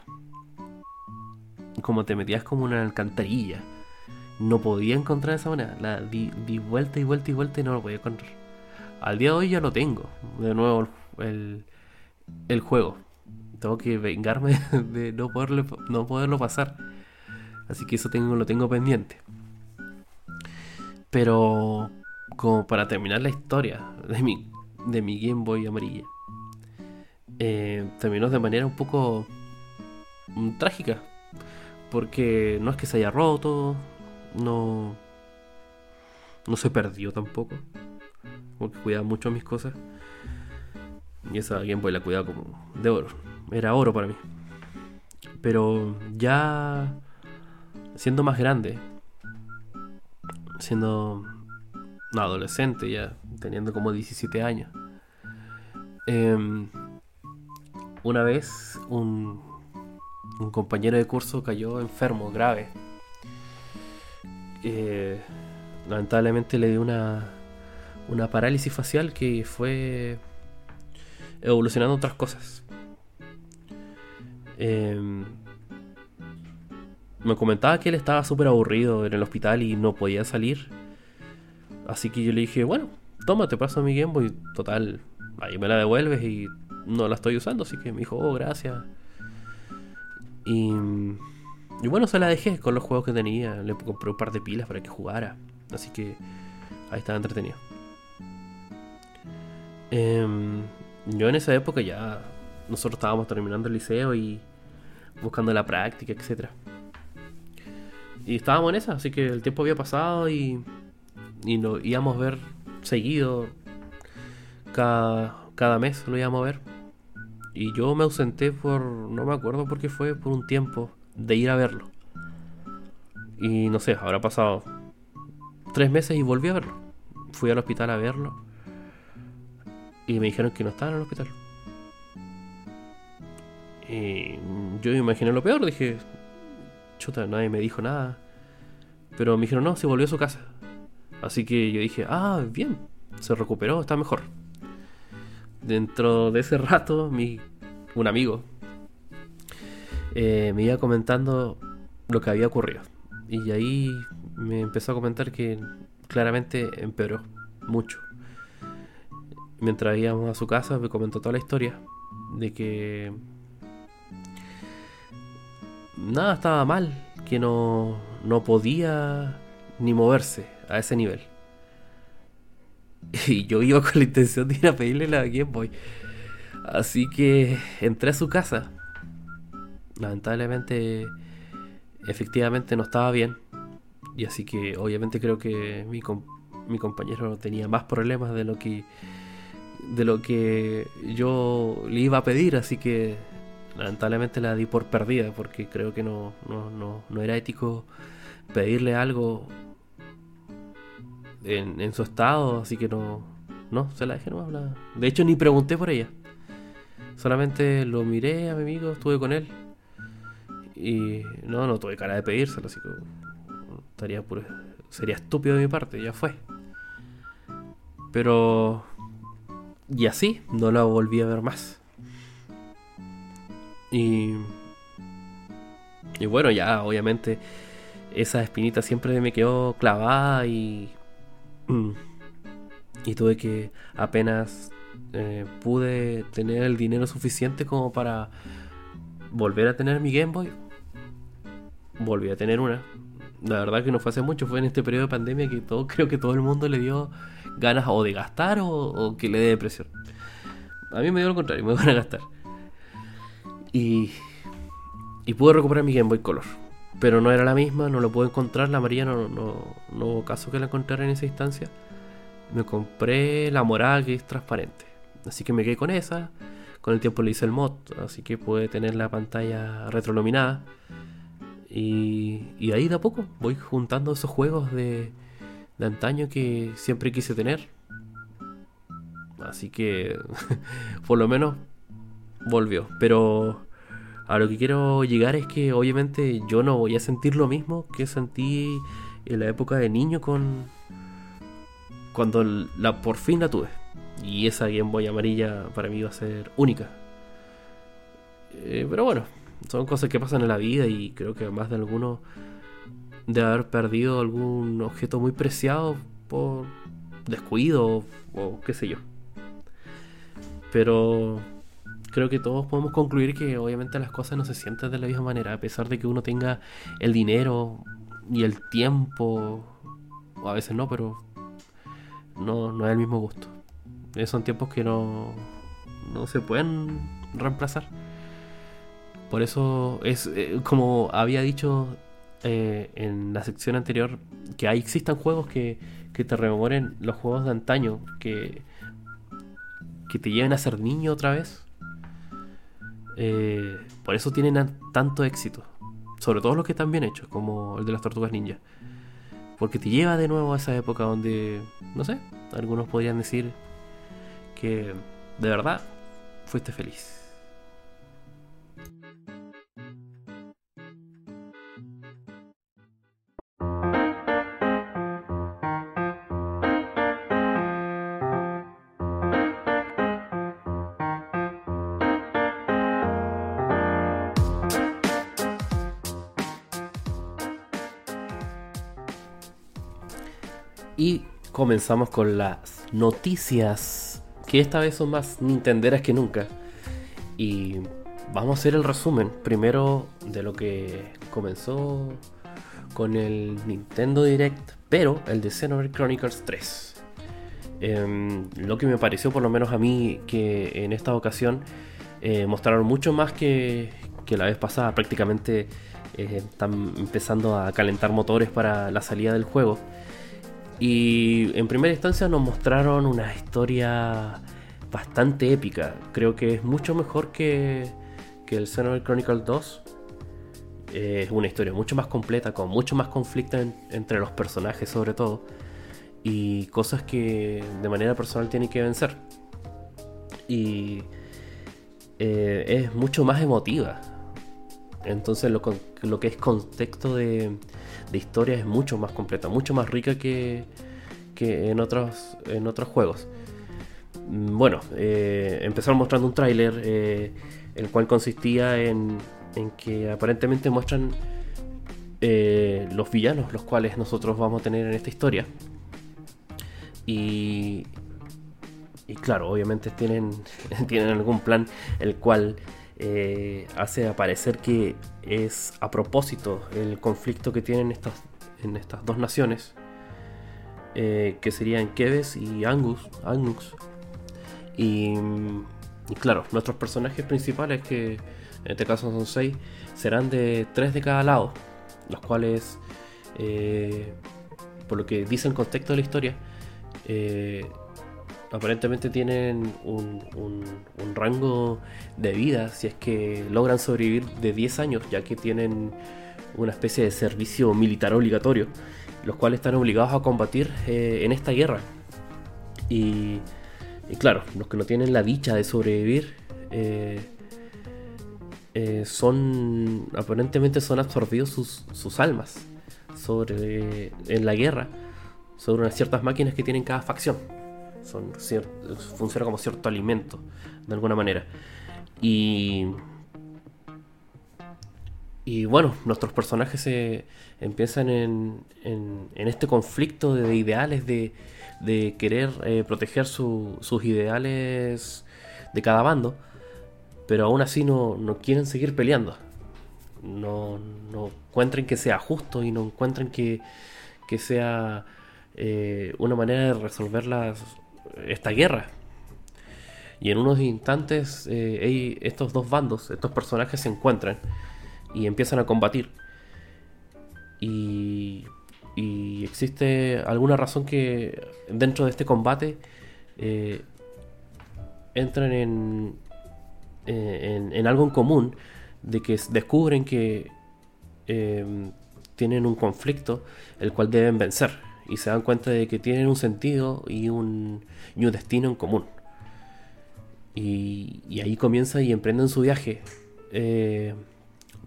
Como te metías como una alcantarilla. No podía encontrar esa moneda. La di, vuelta y vuelta y vuelta y no lo podía encontrar. Al día de hoy ya lo tengo. De nuevo el, el juego. Tengo que vengarme de no, poderle, no poderlo pasar. Así que eso tengo, lo tengo pendiente. Pero como para terminar la historia de mi, de mi Game Boy amarilla, eh, terminó de manera un poco mm, trágica. Porque no es que se haya roto, no, no se perdió tampoco. Porque cuidaba mucho mis cosas. Y esa Game Boy la cuidaba como de oro. Era oro para mí. Pero ya siendo más grande, siendo no, adolescente ya, teniendo como 17 años. Em, una vez un, un, compañero de curso cayó enfermo, grave. Eh, lamentablemente le dio una, una parálisis facial que fue evolucionando otras cosas. Em, me comentaba que él estaba súper aburrido en el hospital y no podía salir Así que yo le dije, bueno, toma, te paso mi Game Boy. Total, ahí me la devuelves y no la estoy usando. Así que me dijo, oh, gracias. Y, bueno, se la dejé con los juegos que tenía. Le compré un par de pilas para que jugara. Así que ahí estaba entretenido. Em, yo en esa época ya nosotros estábamos terminando el liceo y buscando la práctica, etc. y estábamos en esa, así que el tiempo había pasado y, y lo íbamos a ver seguido. Cada, cada mes lo íbamos a ver. Y yo me ausenté por, no me acuerdo por qué fue, por un tiempo de ir a verlo. Y no sé, habrá pasado tres meses y volví a verlo. Fui al hospital a verlo. Y me dijeron que no estaba en el hospital. Y yo imaginé lo peor, dije, chuta, nadie me dijo nada. Pero me dijeron, no, se volvió a su casa. Así que yo dije, ah, bien, se recuperó, está mejor. Dentro de ese rato, mi, un amigo eh, me iba comentando lo que había ocurrido. Y ahí me empezó a comentar que claramente empeoró mucho. Mientras íbamos a su casa, me comentó toda la historia de que nada estaba mal, que no, no podía ni moverse a ese nivel. Y yo iba con la intención de ir a pedirle la Game Boy. Así que entré a su casa. Lamentablemente efectivamente no estaba bien. Y así que obviamente creo que mi, mi compañero tenía más problemas de lo que de lo que yo le iba a pedir, así que lamentablemente la di por perdida porque creo que no, no, no, no era ético pedirle algo en, en, su estado, así que no, no, se la dejé no hablar. De hecho ni pregunté por ella. Solamente lo miré a mi amigo, estuve con él y no, no tuve cara de pedírselo, así que estaría puro, sería estúpido de mi parte, ya fue. Pero... Y así, no la volví a ver más. Y... Y bueno, ya obviamente esa espinita siempre me quedó clavada y... Y tuve que apenas eh, pude tener el dinero suficiente como para volver a tener mi Game Boy volví a tener una. La verdad que no fue hace mucho, fue en este periodo de pandemia que todo, creo que todo el mundo le dio ganas o de gastar o, que le dé depresión. A mí me dio lo contrario, me van a gastar. Y, y pude recuperar mi Game Boy Color. Pero no era la misma, no lo pude encontrar. La amarilla no, no, no hubo caso que la encontrara en esa instancia. Me compré la morada que es transparente. Así que me quedé con esa. Con el tiempo le hice el mod, así que pude tener la pantalla retroiluminada. Y, y ahí de a poco voy juntando esos juegos de, de antaño que siempre quise tener. Así que por lo menos volvió. Pero a lo que quiero llegar es que obviamente yo no voy a sentir lo mismo que sentí en la época de niño con cuando la por fin la tuve. Y esa Game Boy amarilla para mí va a ser única. Eh, pero bueno, son cosas que pasan en la vida y creo que más de alguno de haber perdido algún objeto muy preciado por descuido o, qué sé yo. Pero creo que todos podemos concluir que obviamente las cosas no se sienten de la misma manera, a pesar de que uno tenga el dinero y el tiempo, o a veces no, pero no, no es el mismo gusto. Son tiempos que no, no se pueden reemplazar. Por eso es eh, como había dicho eh, en la sección anterior, que ahí existan juegos que, que te rememoren los juegos de antaño, que, que te lleven a ser niño otra vez. Eh, por eso tienen tanto éxito. Sobre todo los que están bien hechos, como el de las tortugas ninja. Porque te lleva de nuevo a esa época donde, no sé, algunos podrían decir que de verdad fuiste feliz. Comenzamos con las noticias, que esta vez son más nintenderas que nunca. Y vamos a hacer el resumen primero de lo que comenzó con el Nintendo Direct, pero el de Xenoblade Chronicles 3. Em, lo que me pareció, por lo menos a mí, que en esta ocasión eh, mostraron mucho más que, que la vez pasada. Prácticamente están empezando a calentar motores para la salida del juego. Y en primera instancia nos mostraron una historia bastante épica. Creo que es mucho mejor que, que el Xenoblade Chronicle 2. es una historia mucho más completa, con mucho más conflicto entre los personajes sobre todo. Y cosas que de manera personal tienen que vencer. Y eh, es mucho más emotiva. Entonces lo, que es contexto de, historia es mucho más completa, mucho más rica que, en, otros, en otros juegos. Mm, bueno, eh, empezaron mostrando un tráiler eh, el cual consistía en, que aparentemente muestran los villanos, los cuales nosotros vamos a tener en esta historia. Y, y claro, obviamente tienen, tienen algún plan el cual eh, hace aparecer que es a propósito el conflicto que tienen estas, en estas dos naciones, eh, que serían Keves y Angus, Angus. Y, claro, nuestros personajes principales, que en este caso son seis, serán de tres de cada lado, los cuales, eh, por lo que dice el contexto de la historia, aparentemente tienen un, rango de vida si es que logran sobrevivir de 10 años, ya que tienen una especie de servicio militar obligatorio, los cuales están obligados a combatir eh, en esta guerra. Y, claro, los que no tienen la dicha de sobrevivir eh, eh, son, aparentemente son absorbidos sus, sus almas sobre, en la guerra sobre unas ciertas máquinas que tienen cada facción son funciona como cierto alimento, de alguna manera. Y, y bueno, nuestros personajes se empiezan en, en, este conflicto de ideales, de, de querer eh, proteger sus ideales de cada bando, pero aún así no, no quieren seguir peleando. No, no, encuentren que sea justo y no encuentren que, que sea eh, una manera de resolver las, esta guerra. Y en unos instantes eh, estos dos bandos, estos personajes se encuentran y empiezan a combatir. Y, existe alguna razón que dentro de este combate eh, entran en, eh, en, algo en común, de que descubren que tienen un conflicto el cual deben vencer y se dan cuenta de que tienen un sentido y un, y un destino en común. Y, ahí comienza y emprenden su viaje eh,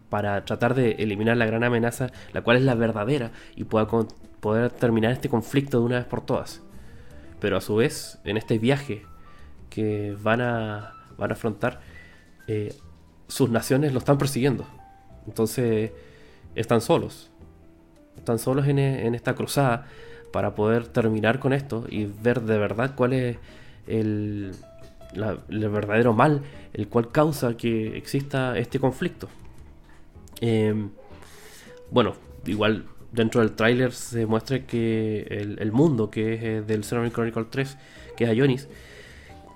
para tratar de eliminar la gran amenaza, la cual es la verdadera, y poder terminar este conflicto de una vez por todas. Pero a su vez, en este viaje que van a, van a afrontar, eh, sus naciones lo están persiguiendo. Entonces, están solos. Están solos en, en esta cruzada para poder terminar con esto y ver de verdad cuál es el, verdadero mal, el cual causa que exista este conflicto. Em, bueno, igual dentro del tráiler se muestra que el, mundo que es eh, del Xenoblade Chronicle 3, que es Ionis,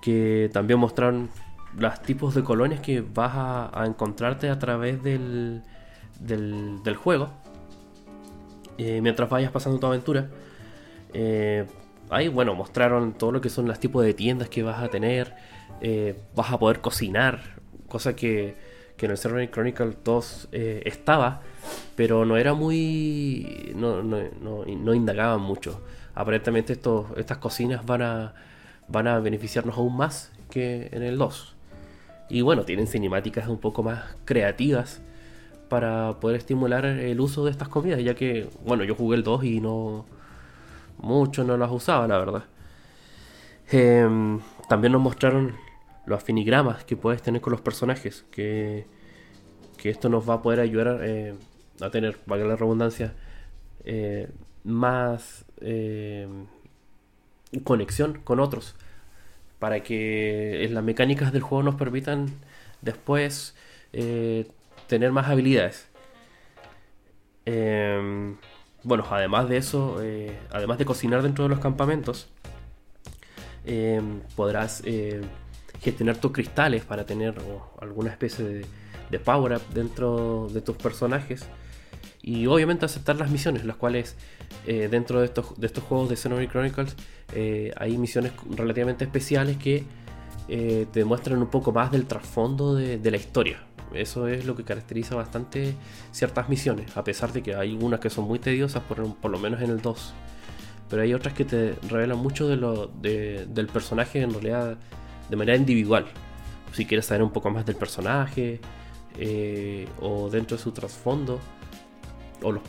que también mostraron los tipos de colonias que vas a, encontrarte a través del, del, juego. Eh, mientras vayas pasando tu aventura. Eh, ahí, bueno, mostraron todo lo que son los tipos de tiendas que vas a tener. Eh, vas a poder cocinar, cosa que, que en el Server Chronicle 2 eh, estaba, pero no era muy. No, no, no, indagaban mucho. Aparentemente, estos, estas cocinas van a, van a beneficiarnos aún más que en el 2. Y bueno, tienen cinemáticas un poco más creativas para poder estimular el uso de estas comidas, ya que, bueno, yo jugué el 2 y no, mucho no las usaba, la verdad. Em, también nos mostraron los afinigramas que puedes tener con los personajes. Que, que esto nos va a poder ayudar eh, a tener, valga la redundancia, eh, más em, conexión con otros. Para que las mecánicas del juego nos permitan después eh, tener más habilidades. Em, bueno, además de eso, eh, además de cocinar dentro de los campamentos, eh, podrás eh, gestionar tus cristales para tener alguna especie de power up dentro de tus personajes. Y obviamente aceptar las misiones, las cuales dentro de estos, de estos juegos de Xenoblade Chronicles hay misiones relativamente especiales que te muestran un poco más del trasfondo de, la historia. Eso es lo que caracteriza bastante ciertas misiones, a pesar de que hay unas que son muy tediosas, por, por lo menos en el 2. Pero hay otras que te revelan mucho de lo, del personaje en realidad de manera individual. Si quieres saber un poco más del personaje o dentro de su trasfondo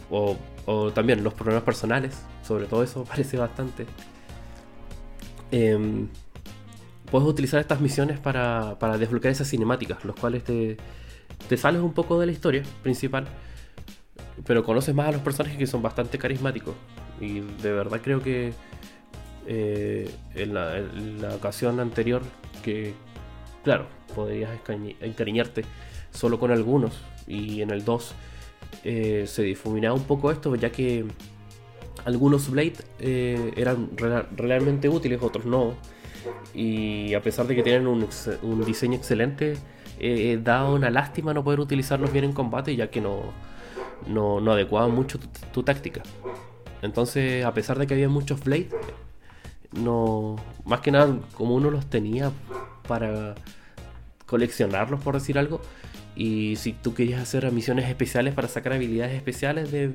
o, también los problemas personales, sobre todo eso parece bastante. Em, puedes utilizar estas misiones para, desbloquear esas cinemáticas, los cuales te, te sales un poco de la historia principal, pero conoces más a los personajes que son bastante carismáticos. Y de verdad creo que eh, en, la, ocasión anterior, que claro, podrías encariñarte solo con algunos, y en el 2 eh, se difuminaba un poco esto, ya que algunos Blade eh, eran realmente útiles, otros no. Y a pesar de que tienen un, diseño excelente, eh, una lástima no poder utilizarlos bien en combate, ya que no, no, no adecuaban mucho tu, táctica. Entonces, a pesar de que había muchos Blade, no, más que nada, como uno los tenía para coleccionarlos, por decir algo, y si tú querías hacer misiones especiales para sacar habilidades especiales de,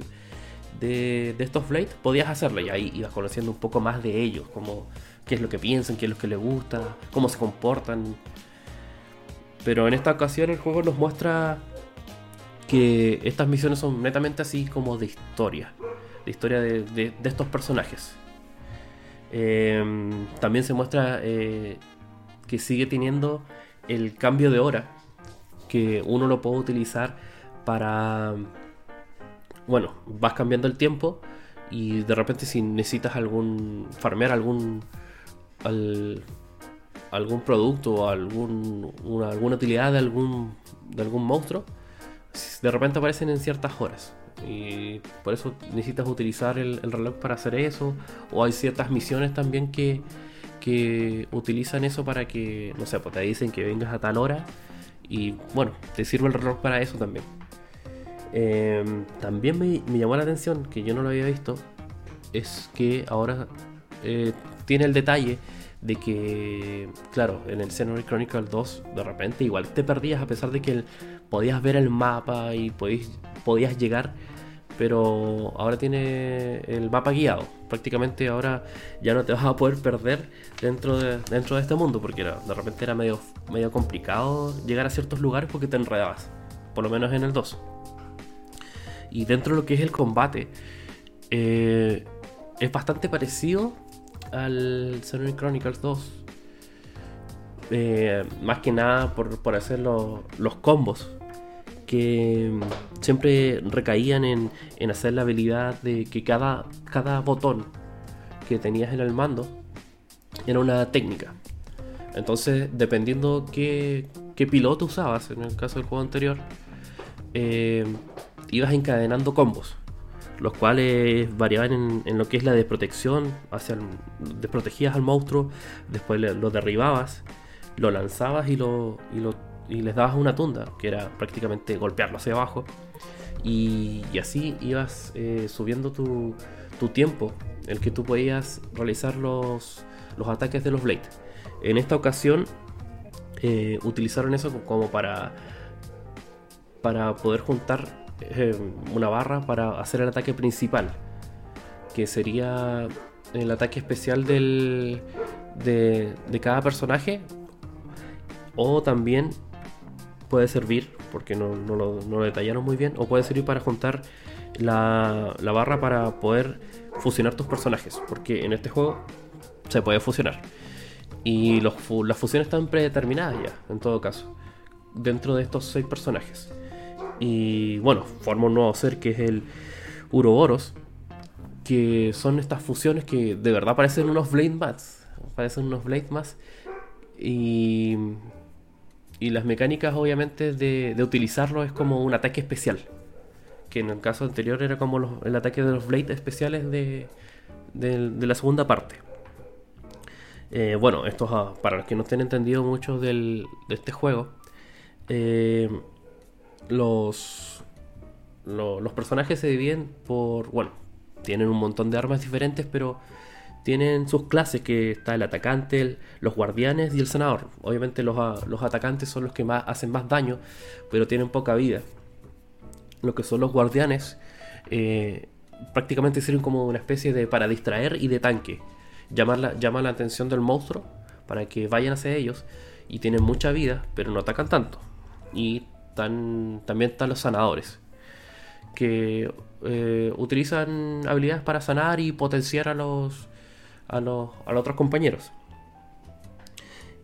de, estos Blades, podías hacerlo y ahí ibas conociendo un poco más de ellos, como qué es lo que piensan, qué es lo que les gusta, cómo se comportan. Pero en esta ocasión el juego nos muestra que estas misiones son netamente así como de historia, de historia de, estos personajes. Em, también se muestra eh, que sigue teniendo el cambio de hora que uno lo puede utilizar para... Bueno, vas cambiando el tiempo y de repente si necesitas algún... farmear algún... algún producto o algún, alguna utilidad de algún, de algún monstruo, de repente aparecen en ciertas horas. Y por eso necesitas utilizar el, reloj para hacer eso. O hay ciertas misiones también que, que utilizan eso para que, no sé, pues te dicen que vengas a tal hora y bueno, te sirve el reloj para eso también. Em, también me, llamó la atención, que yo no lo había visto, es que ahora eh, tiene el detalle de que, claro, en el Xenoblade Chronicle 2 de repente igual te perdías a pesar de que podías ver el mapa y podías llegar pero ahora tiene el mapa guiado. Prácticamente ahora ya no te vas a poder perder dentro de, dentro de este mundo, porque de repente era medio, medio complicado llegar a ciertos lugares porque te enredabas, por lo menos en el 2. Y dentro de lo que es el combate, eh, es bastante parecido al Xenoblade Chronicles 2. Eh, más que nada por, por hacer los combos que siempre recaían en, hacer la habilidad de que cada, cada botón que tenías en el mando era una técnica. Entonces, dependiendo qué, qué piloto usabas, en el caso del juego anterior, eh, ibas encadenando combos, los cuales variaban en, lo que es la desprotección, hacia desprotegías al monstruo, después lo derribabas, lo lanzabas y lo, y lo y les dabas una tunda, que era prácticamente golpearlo hacia abajo. Y, así ibas eh, subiendo tu, tu, tiempo, el que tú podías realizar los, los ataques de los Blades. En esta ocasión eh, utilizaron eso como para, para poder juntar eh, una barra para hacer el ataque principal, que sería el ataque especial del, de, cada personaje o también puede servir, porque no, lo, detallaron muy bien, o puede servir para juntar la, barra para poder fusionar tus personajes, porque en este juego se puede fusionar. Y los, las fusiones están predeterminadas ya, en todo caso, dentro de estos seis personajes. Y bueno, forma un nuevo ser que es el Uroboros, que son estas fusiones que de verdad parecen unos Blade Mats, parecen unos Blade más Y y las mecánicas, obviamente, de, utilizarlo es como un ataque especial. Que en el caso anterior era como el ataque de los Blades especiales de, la segunda parte. Eh, bueno, esto para los que no estén entendido mucho de este juego, eh, los, los personajes se dividen por, bueno, tienen un montón de armas diferentes, pero tienen sus clases, que está el atacante, los guardianes y el senador. Obviamente los, los, atacantes son los que más hacen más daño, pero tienen poca vida. Lo que son los guardianes eh, prácticamente sirven como una especie de para distraer y de tanque. Llamar la, la atención del monstruo para que vayan hacia ellos y tienen mucha vida, pero no atacan tanto. Y también están los sanadores, que eh, utilizan habilidades para sanar y potenciar a los, a los, a los otros compañeros.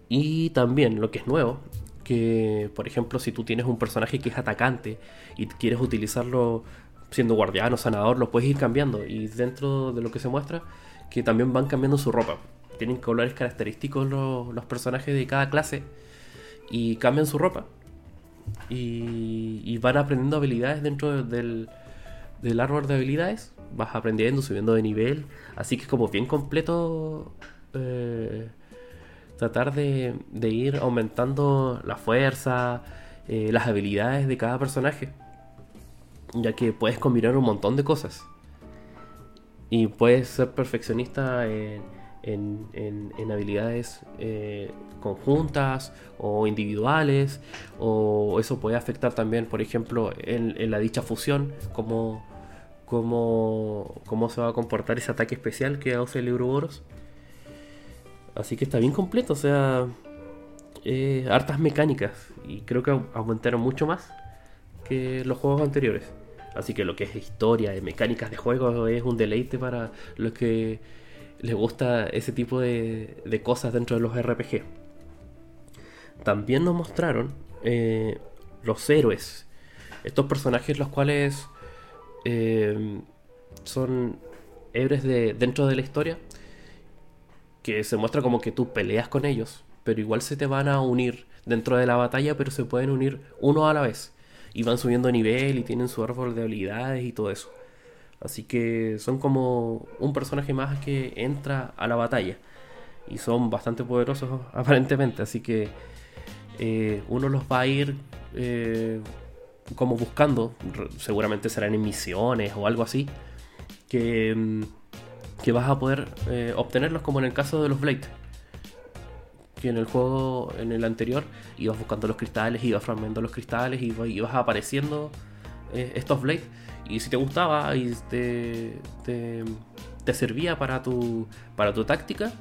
Y también lo que es nuevo, que por ejemplo si tú tienes un personaje que es atacante y quieres utilizarlo siendo guardián o sanador, lo puedes ir cambiando. Y dentro de lo que se muestra, que también van cambiando su ropa. Tienen colores característicos los, los personajes de cada clase y cambian su ropa. Y, y van aprendiendo habilidades dentro del, del árbol de habilidades. Vas aprendiendo, subiendo de nivel. Así que es como bien completo eh, tratar de, de, ir aumentando la fuerza, eh, las habilidades de cada personaje ya que puedes combinar un montón de cosas. Y puedes ser perfeccionista en, habilidades eh, conjuntas o individuales, o eso puede afectar también, por ejemplo, en, la dicha fusión, cómo, cómo, cómo se va a comportar ese ataque especial que hace el Euroboros. Así que está bien completo, o sea, eh, hartas mecánicas, y creo que aumentaron mucho más que los juegos anteriores. Así que lo que es historia y mecánicas de juego es un deleite para los que les gusta ese tipo de, cosas dentro de los RPG. También nos mostraron eh, los héroes. Estos personajes los cuales eh, son héroes de, dentro de la historia. Que se muestra como que tú peleas con ellos. Pero igual se te van a unir dentro de la batalla. Pero se pueden unir uno a la vez y van subiendo nivel y tienen su árbol de habilidades y todo eso. Así que son como un personaje más que entra a la batalla. Y son bastante poderosos aparentemente. Así que eh, uno los va a ir eh, como buscando. Seguramente serán en misiones o algo así. Que, mm, que vas a poder eh, obtenerlos como en el caso de los Blade que en el juego, en el anterior, ibas buscando los cristales, ibas farmando los cristales, y ibas apareciendo estos blades. Y si te gustaba y te, te, servía para tu, para tu táctica,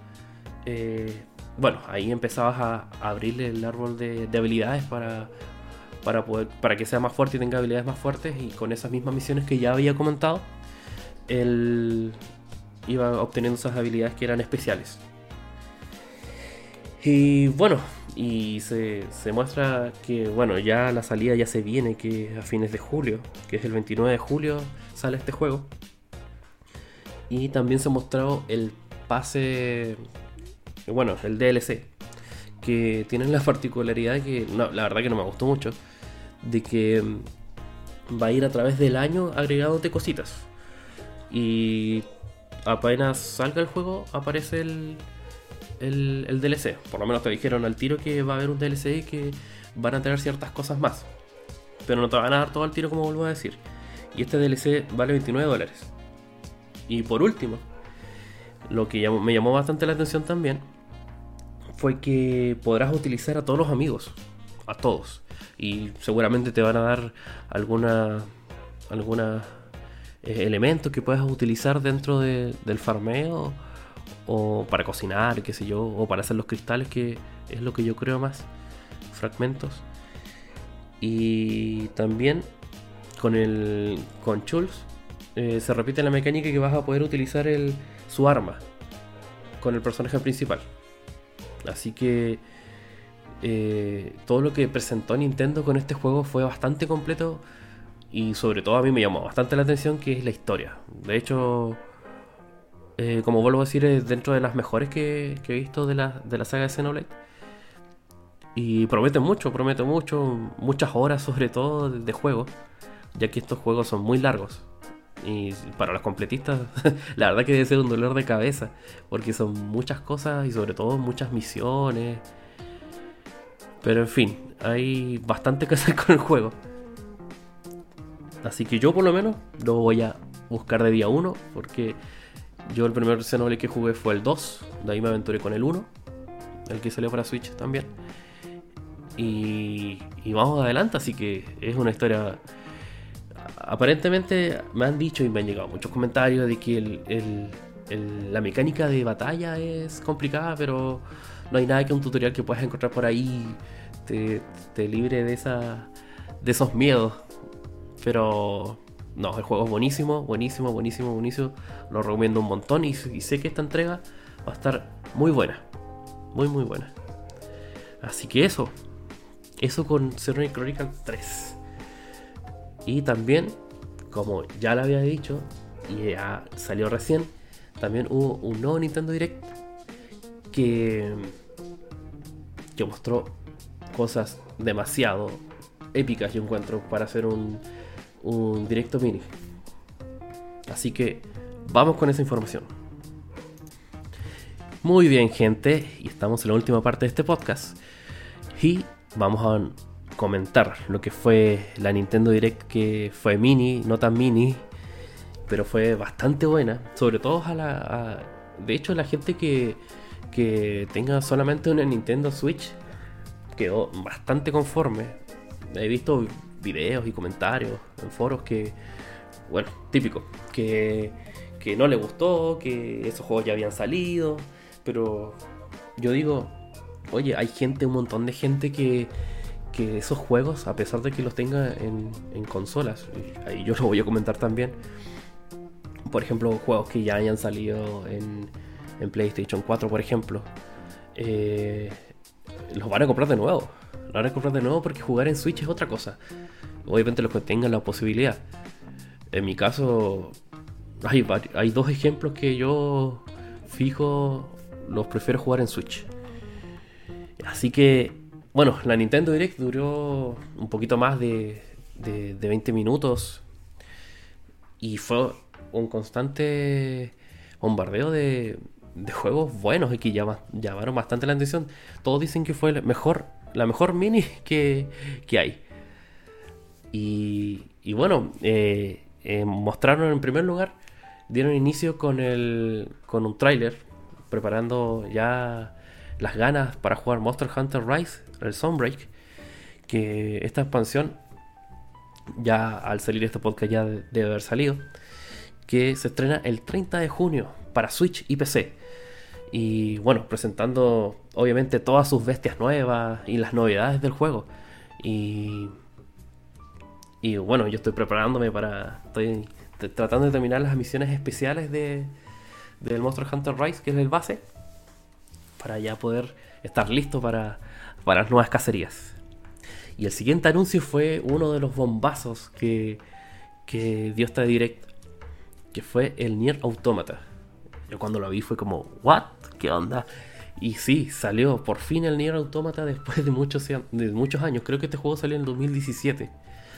eh, bueno, ahí empezabas a, abrirle el árbol de, habilidades para, para, poder, para que sea más fuerte y tenga habilidades más fuertes. Y con esas mismas misiones que ya había comentado, él iba obteniendo esas habilidades que eran especiales. Y bueno, y se, muestra que bueno, ya la salida ya se viene, que a fines de julio, que es el 29 de julio sale este juego. Y también se ha mostrado el pase, bueno, el DLC, que tiene la particularidad que la verdad que no me gustó mucho, de que mm, va a ir a través del año agregándote cositas. Y apenas salga el juego aparece el, el, DLC. Por lo menos te dijeron al tiro que va a haber un DLC y que van a tener ciertas cosas más. Pero no te van a dar todo al tiro como vuelvo a decir. Y este DLC vale 29 dólares. Y por último, lo que me llamó bastante la atención también fue que podrás utilizar a todos los amigos. A todos. Y seguramente te van a dar alguna. alguna eh, elementos que puedas utilizar dentro del farmeo o para cocinar, qué sé yo, o para hacer los cristales, que es lo que yo creo más, fragmentos. Y también con el con Chulz eh, se repite la mecánica que vas a poder utilizar el, su arma con el personaje principal. Así que eh, todo lo que presentó Nintendo con este juego fue bastante completo y sobre todo a mí me llamó bastante la atención que es la historia. De hecho, eh, como vuelvo a decir, es dentro de las mejores que, he visto de la, de la saga de Xenoblade. Y promete mucho, promete mucho, muchas horas sobre todo de, juego, ya que estos juegos son muy largos. Y para los completistas, la verdad que debe ser un dolor de cabeza, porque son muchas cosas y sobre todo muchas misiones. Pero en fin, hay bastante que hacer con el juego. Así que yo por lo menos lo voy a buscar de día 1 porque yo el primer Xenoblade que jugué fue el 2, de ahí me aventuré con el 1, el que salió para Switch también. Y, vamos adelante, así que es una historia... Aparentemente me han dicho y me han llegado muchos comentarios de que la mecánica de batalla es complicada, pero no hay nada que un tutorial que puedas encontrar por ahí te, te libre de, esa, de esos miedos. Pero no, el juego es buenísimo, buenísimo, buenísimo, buenísimo. Lo recomiendo un montón y, sé que esta entrega va a estar muy buena. Muy, muy buena. Así que eso. Eso con Xenoblade Chronicles 3. Y también, como ya lo había dicho, y ya salió recién, también hubo un nuevo Nintendo Direct que, que mostró cosas demasiado épicas, yo encuentro, para hacer un, un directo mini. Así que vamos con esa información. Muy bien, gente, y estamos en la última parte de este podcast. Y vamos a comentar lo que fue la Nintendo Direct, que fue mini, no tan mini, pero fue bastante buena. Sobre todo a la. de hecho, la gente que, que tenga solamente una Nintendo Switch quedó bastante conforme. He visto videos y comentarios en foros que, bueno, típico, que, que no le gustó, que esos juegos ya habían salido, pero yo digo, oye, hay gente, un montón de gente que, que esos juegos, a pesar de que los tenga en, en consolas, y ahí yo lo voy a comentar también, por ejemplo, juegos que ya hayan salido en, en PlayStation 4, por ejemplo, eh, los van a comprar de nuevo. Los van a comprar de nuevo porque jugar en Switch es otra cosa. Obviamente los que tengan la posibilidad. En mi caso, hay, dos ejemplos que yo fijo, los prefiero jugar en Switch. Así que, bueno, la Nintendo Direct duró un poquito más de, de, 20 minutos y fue un constante bombardeo de, de juegos buenos y que llamaron bastante la atención. Todos dicen que fue la mejor, la mejor mini que, que hay. Y, y bueno, eh, eh, mostraron en primer lugar, dieron inicio con, el, con un tráiler, preparando ya las ganas para jugar Monster Hunter Rise, el Sunbreak, que esta expansión, ya al salir este podcast ya debe haber salido, que se estrena el 30 de junio para Switch y PC. Y bueno, presentando obviamente todas sus bestias nuevas y las novedades del juego. Y, y bueno, yo estoy preparándome para... Estoy tratando de terminar las misiones especiales de, del Monster Hunter Rise, que es el base para ya poder estar listo para, para las nuevas cacerías. Y el siguiente anuncio fue uno de los bombazos que, que dio esta direct, que fue el Nier Automata. Yo cuando lo vi fue como, ¿what? ¿Qué onda? Y sí, salió por fin el Nier Automata después de muchos, años. Creo que este juego salió en 2017.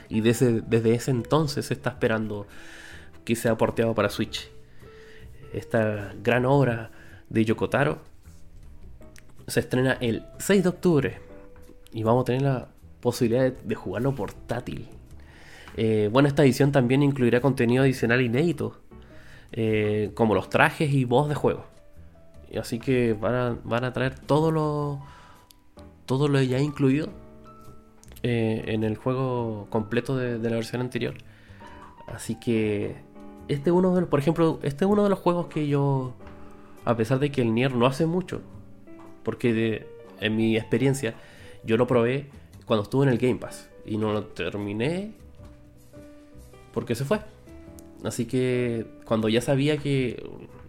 Y desde, desde ese entonces se está esperando que sea porteado para Switch. Esta gran obra de Yokotaro se estrena el 6 de octubre y vamos a tener la posibilidad de, jugarlo portátil. Eh, bueno, esta edición también incluirá contenido adicional inédito, eh, como los trajes y voz de juego. Así que van a, van a traer todo lo, todo lo ya incluido eh, en el juego completo de, la versión anterior. Así que este uno de por ejemplo, este es uno de los juegos que yo, a pesar de que el Nier no hace mucho, porque en mi experiencia, yo lo probé cuando estuve en el Game Pass. Y no lo terminé porque se fue. Así que cuando ya sabía que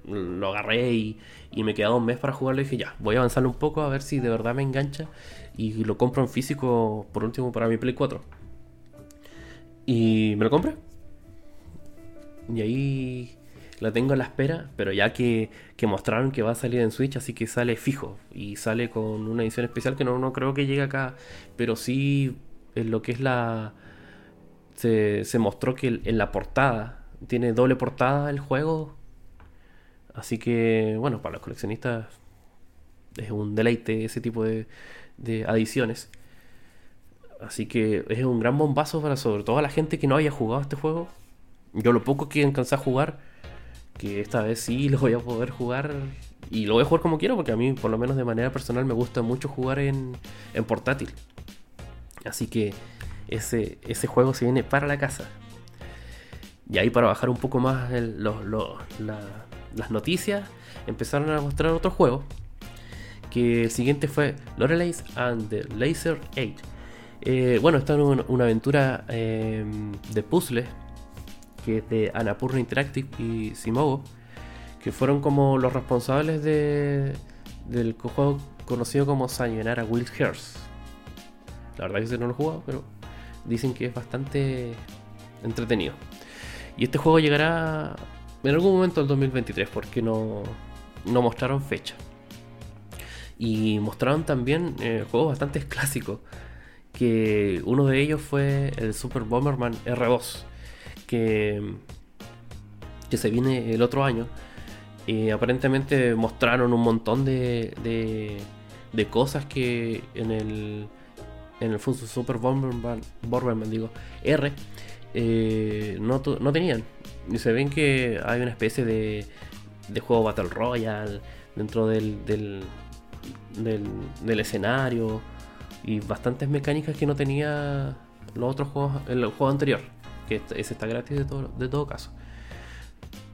lo agarré y, me quedaba un mes para jugarlo, dije ya, voy a avanzarlo un poco a ver si de verdad me engancha. Y lo compro en físico por último para mi Play 4. Y me lo compré. Y ahí la tengo a la espera, pero ya que, mostraron que va a salir en Switch, así que sale fijo y sale con una edición especial que no, no creo que llegue acá, pero sí en lo que es la... Se, mostró que en la portada, tiene doble portada el juego, así que bueno, para los coleccionistas es un deleite ese tipo de, de adiciones. Así que es un gran bombazo para sobre todo la gente que no haya jugado este juego. Yo lo poco que alcancé a jugar, que esta vez sí lo voy a poder jugar y lo voy a jugar como quiero porque a mí por lo menos de manera personal me gusta mucho jugar en, en portátil. Así que ese juego se viene para la casa. Y ahí para bajar un poco más las noticias, empezaron a mostrar otro juego. Que el siguiente fue Loreley's and the Laser Age. Eh, bueno, esta es una, aventura em, de puzzles que es de Anapurna Interactive y Simogo, que fueron como los responsables de, del juego conocido como Sayonara Wild Hearts. La verdad que no lo he jugado, pero dicen que es bastante entretenido. Y este juego llegará en algún momento del 2023 porque no, no mostraron fecha. Y mostraron también eh, juegos bastante clásicos. Que uno de ellos fue el Super Bomberman R2. Que, que se viene el otro año. Y aparentemente mostraron un montón de, de, de cosas que en el, en el Super Bomberman, Bomberman digo, R eh, no, no, tenían. Y se ven que hay una especie de, de juego Battle Royale dentro del, del, del, escenario y bastantes mecánicas que no tenía los otros juegos, el juego anterior, que ese está gratis de todo, de todo caso.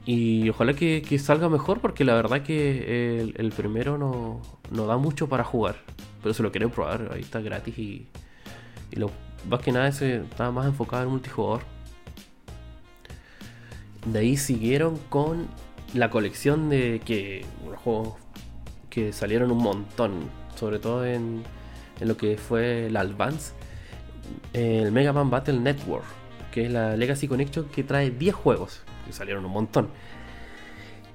Y ojalá que, salga mejor porque la verdad que el, primero no, no, da mucho para jugar. Pero se lo quiero probar, ahí está gratis y, y lo más que nada ese estaba más enfocado en multijugador. De ahí siguieron con la colección de que unos juegos que salieron un montón, sobre todo en, lo que fue el Advance, el Mega Man Battle Network, que es la Legacy Connection que trae 10 juegos, que salieron un montón.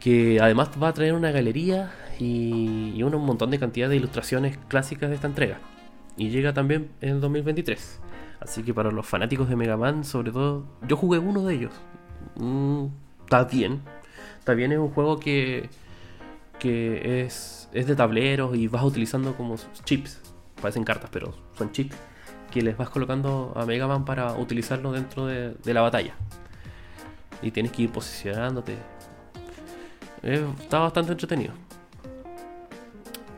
Que además va a traer una galería y, y un montón de cantidad de ilustraciones clásicas de esta entrega. Y llega también en el 2023. Así que para los fanáticos de Mega Man, sobre todo, yo jugué uno de ellos. Mm, está bien. Está bien, es un juego que, que es, es de tableros y vas utilizando como chips. Parecen cartas, pero son chips que les vas colocando a Mega Man para utilizarlo dentro de, la batalla. Y tienes que ir posicionándote. está bastante entretenido.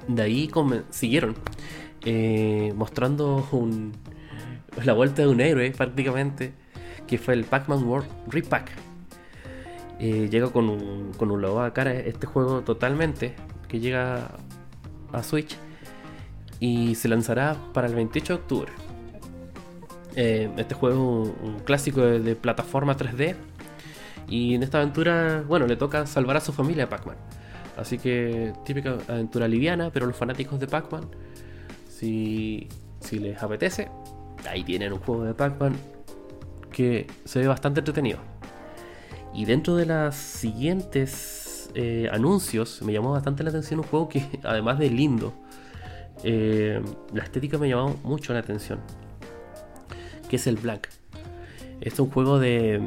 De ahí siguieron eh, mostrando un, la vuelta de un héroe prácticamente, que fue el Pac-Man World Repack. Eh, llega con un, con un logo a cara este juego totalmente, que llega a Switch y se lanzará para el 28 de octubre. Eh, este juego es un, clásico de, plataforma 3D y en esta aventura, bueno, le toca salvar a su familia Pac-Man. Así que típica aventura liviana, pero los fanáticos de Pac-Man, si, si les apetece, ahí tienen un juego de Pac-Man que se ve bastante entretenido. Y dentro de las siguientes eh, anuncios me llamó bastante la atención un juego que además de lindo, eh, la estética me llamó mucho la atención. Que es el Black. Este es un juego de,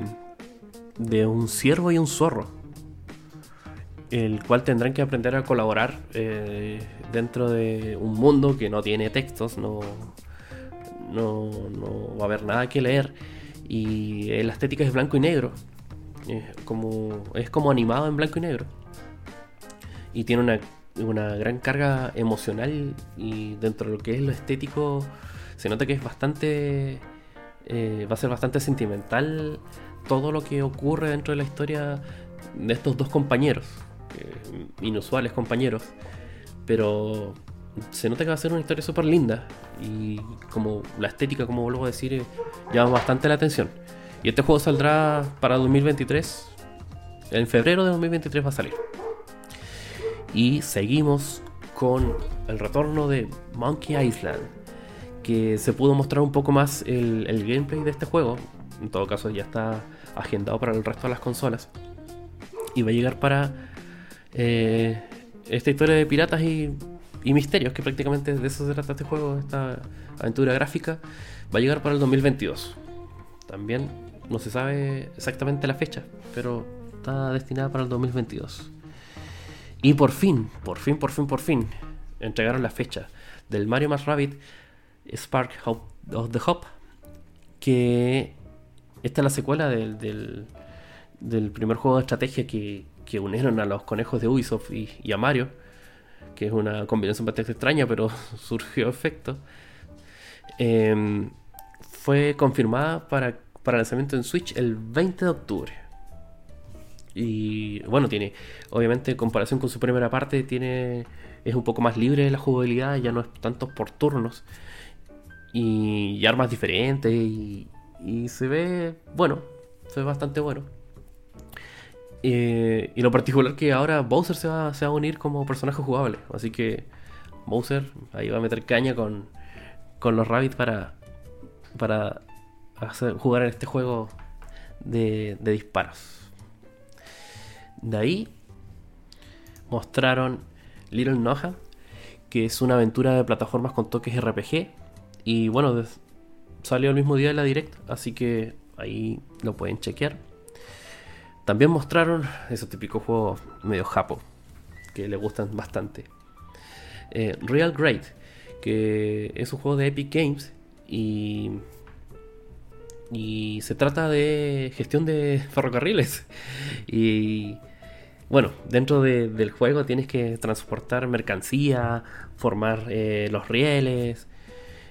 de un ciervo y un zorro. El cual tendrán que aprender a colaborar eh, dentro de un mundo que no tiene textos, no, no, va a haber nada que leer. Y la estética es blanco y negro. Es como, es como animado en blanco y negro. Y tiene una, gran carga emocional y dentro de lo que es lo estético se nota que es bastante... Eh, va a ser bastante sentimental todo lo que ocurre dentro de la historia de estos dos compañeros, inusuales compañeros, pero se nota que va a ser una historia súper linda y como la estética, como vuelvo a decir, eh, llama bastante la atención. Y este juego saldrá para 2023. En febrero de 2023 va a salir. Y seguimos con el retorno de Monkey Island. Que se pudo mostrar un poco más el, gameplay de este juego. En todo caso ya está agendado para el resto de las consolas. Y va a llegar para eh, esta historia de piratas y y misterios, que prácticamente de eso se trata este juego, esta aventura gráfica, va a llegar para el 2022. También no se sabe exactamente la fecha, pero está destinada para el 2022. Y por fin, por fin, por fin, por fin, entregaron la fecha del Mario más Rabbit Spark of the Hop, que esta es la secuela del, del, primer juego de estrategia que, que, unieron a los conejos de Ubisoft y, a Mario, que es una combinación bastante extraña, pero surgió efecto. Em, fue confirmada para, para lanzamiento en Switch el 20 de octubre. Y bueno, tiene, obviamente, en comparación con su primera parte, tiene es un poco más libre la jugabilidad, ya no es tanto por turnos. Y, armas diferentes y, se ve bueno, se ve bastante bueno. Eh, y lo particular que ahora Bowser se va, a unir como personaje jugable. Así que Bowser ahí va a meter caña con, con los Rabbits para, para hacer, jugar en este juego de, de disparos. De ahí mostraron Little Noja, que es una aventura de plataformas con toques RPG. Y bueno, salió el mismo día de la Direct, así que ahí lo pueden chequear. También mostraron esos típicos juegos medio japo, que le gustan bastante. Eh, Real Great, que es un juego de Epic Games y y se trata de gestión de ferrocarriles. Y bueno, dentro del juego tienes que transportar mercancía, formar eh, los rieles,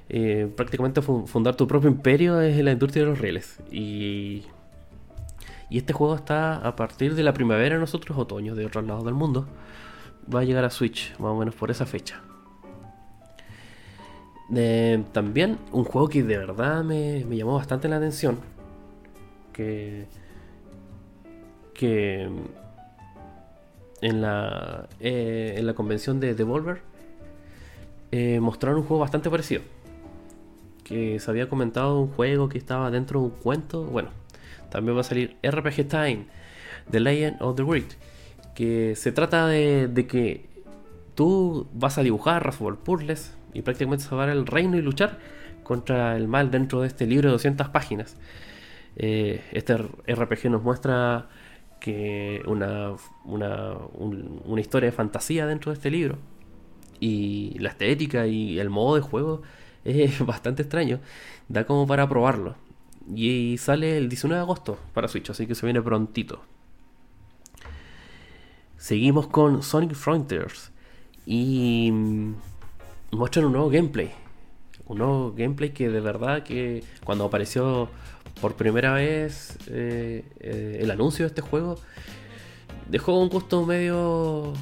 eh, prácticamente fundar tu propio imperio en la industria de los rieles. Y, y este juego está a partir de la primavera, nosotros otoño, de otros lados del mundo. Va a llegar a Switch, más o menos por esa fecha. también un juego que de verdad me, me llamó bastante la atención. Que. Que en la, eh, en la convención de Devolver eh, mostraron un juego bastante parecido. Que se había comentado un juego que estaba dentro de un cuento. Bueno, también va a salir RPG Time, The Legend of the Great. Que se trata de, que tú vas a dibujar, resolver puzzles y prácticamente salvar el reino y luchar contra el mal dentro de este libro de 200 páginas. Eh, este RPG nos muestra que una, una, historia de fantasía dentro de este libro. Y la estética y el modo de juego es bastante extraño. Da como para probarlo. Y sale el 19 de agosto para Switch, así que se viene prontito. Seguimos con Sonic Frontiers. Y muestran un nuevo gameplay. Un nuevo gameplay que de verdad que cuando apareció por primera vez eh, eh, el anuncio de este juego dejó un gusto medio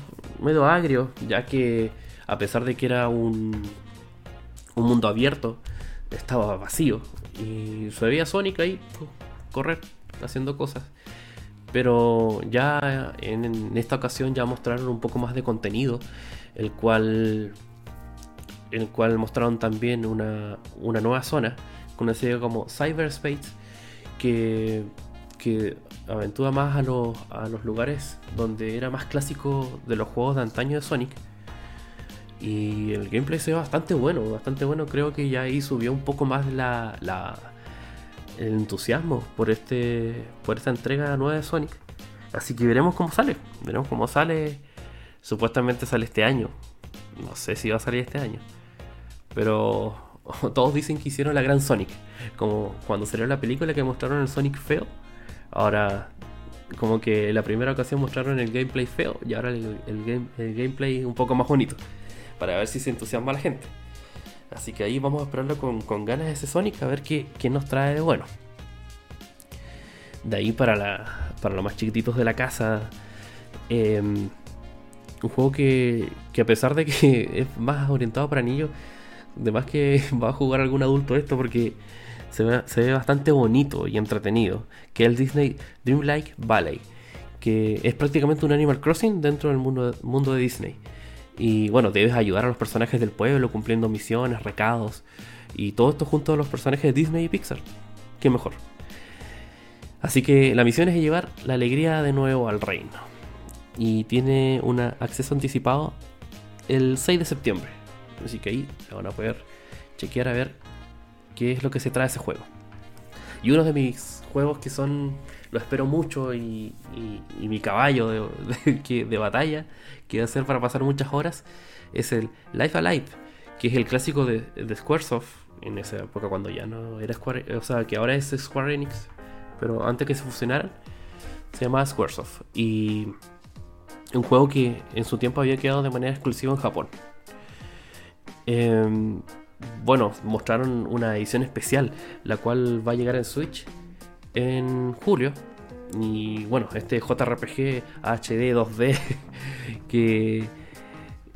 medio agrio ya que a pesar de que era un un mundo abierto estaba vacío y se veía Sonic ahí correr haciendo cosas pero ya en, esta ocasión ya mostraron un poco más de contenido el cual el cual mostraron también una, una nueva zona conocida como Cyberspace que, que aventura más a los, a los lugares donde era más clásico de los juegos de antaño de Sonic. Y el gameplay se ve bastante bueno, bastante bueno. Creo que ya ahí subió un poco más el entusiasmo por, este, por esta entrega nueva de Sonic. Así que veremos cómo sale. Veremos cómo sale. Supuestamente sale este año. No sé si va a salir este año. Pero todos dicen que hicieron la gran Sonic. Como cuando salió la película que mostraron el Sonic feo. Ahora, como que la primera ocasión mostraron el gameplay feo y ahora el, gameplay un poco más bonito. Para ver si se entusiasma la gente. Así que ahí vamos a esperarlo con, con ganas ese Sonic a ver qué, nos trae de bueno. De ahí para, los más chiquititos de la casa. Em, un juego que, que a pesar de que es más orientado para niños Además que va a jugar algún adulto esto porque se ve, bastante bonito y entretenido. Que es el Disney Dreamlike Valley. Que es prácticamente un Animal Crossing dentro del mundo de Disney. Y bueno, debes ayudar a los personajes del pueblo cumpliendo misiones, recados. Y todo esto junto a los personajes de Disney y Pixar. Qué mejor. Así que la misión es llevar la alegría de nuevo al reino. Y tiene un acceso anticipado el 6 de septiembre. Así que ahí lo van a poder chequear a ver qué es lo que se trae ese juego. Y uno de mis juegos que son, lo espero mucho y, mi caballo de, batalla, que va a ser para pasar muchas horas, es el Life Alive, que es el clásico de, de Squaresoft en esa época cuando ya no era Square, o sea, que ahora es Square Enix, pero antes que se fusionaran, se llamaba Squaresoft. Y un juego que en su tiempo había quedado de manera exclusiva en Japón. Em, bueno, mostraron una edición especial, la cual va a llegar en Switch en julio. Y bueno, este JRPG HD 2D que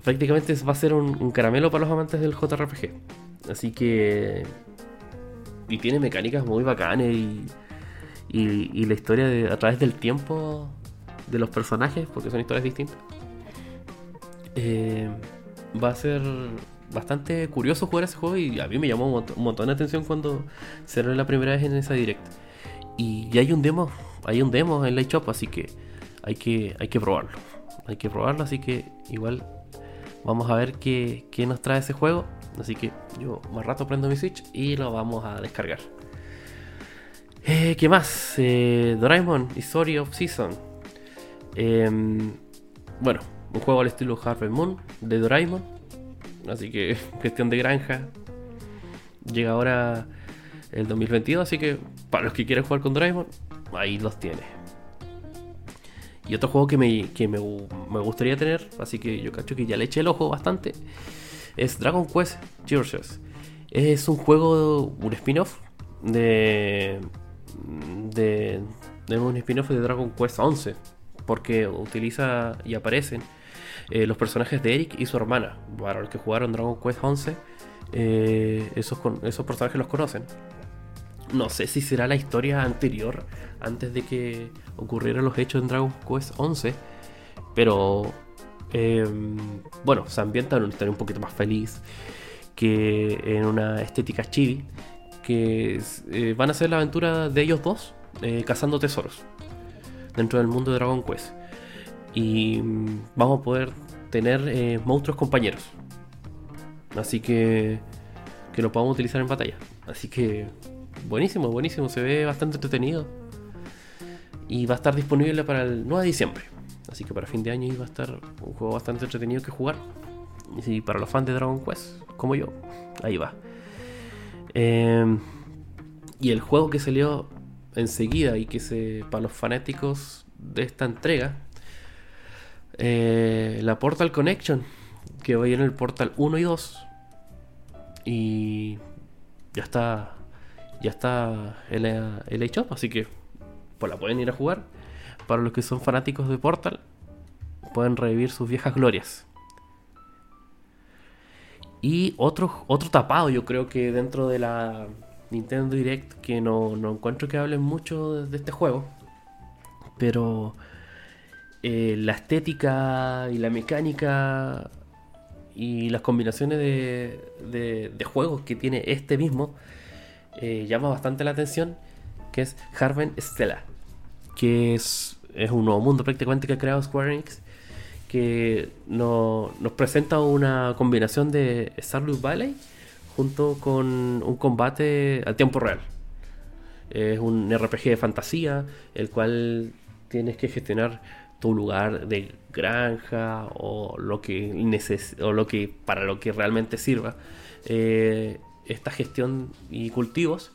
prácticamente va a ser un, caramelo para los amantes del JRPG. Así que... Y tiene mecánicas muy bacanas y, y, la historia a través del tiempo de los personajes, porque son historias distintas, eh, va a ser bastante curioso jugar ese juego y a mí me llamó un montón, de atención cuando cerré la primera vez en esa directa. Y ya hay un demo, hay un demo en la shop, así que hay que, hay que probarlo. Hay que probarlo, así que igual vamos a ver qué, qué nos trae ese juego. Así que yo más rato prendo mi Switch y lo vamos a descargar. Eh, ¿Qué más? Eh, Doraemon, Story of Season. Em, bueno, un juego al estilo Harvest Moon de Doraemon. Así que cuestión de granja. Llega ahora el 2022, así que para los que quieran jugar con Doraemon, ahí los tiene. Y otro juego que, me, que me, me, gustaría tener, así que yo cacho que ya le eché el ojo bastante, es Dragon Quest Georges. Es un juego, un spin-off de, de, de un spin-off de Dragon Quest 11, porque utiliza y aparecen eh, los personajes de Eric y su hermana. Para los que jugaron Dragon Quest 11, eh, esos, esos personajes los conocen. No sé si será la historia anterior, antes de que ocurrieran los hechos en Dragon Quest 11, pero em, bueno, se ambienta en una historia un poquito más feliz que en una estética chibi, que eh, van a ser la aventura de ellos dos cazando tesoros dentro del mundo de Dragon Quest y mm, vamos a poder tener eh, monstruos compañeros. Así que que lo podamos utilizar en batalla. Así que buenísimo, buenísimo, se ve bastante entretenido. Y va a estar disponible para el 9 de diciembre. Así que para fin de año va a estar un juego bastante entretenido que jugar. Y para los fans de Dragon Quest, como yo, ahí va. Em, y el juego que salió enseguida y que se para los fanáticos de esta entrega eh, la Portal Connection, que va a ir en el Portal 1 y 2. Y ya está, ya está el, el hecho, así que pues la pueden ir a jugar. Para los que son fanáticos de Portal, pueden revivir sus viejas glorias. Y otro, otro tapado, yo creo que dentro de la Nintendo Direct, que no, no encuentro que hablen mucho de este juego. Pero eh, la estética y la mecánica y las combinaciones de, de, juegos que tiene este mismo eh, llama bastante la atención, que es Harven Stella, que es, es un nuevo mundo prácticamente que ha creado Square Enix, que nos presenta una combinación de Stardew Valley junto con un combate al tiempo real. Es un RPG de fantasía, el cual tienes que gestionar tu lugar de granja o lo que neces o lo que para lo que realmente sirva eh, esta gestión y cultivos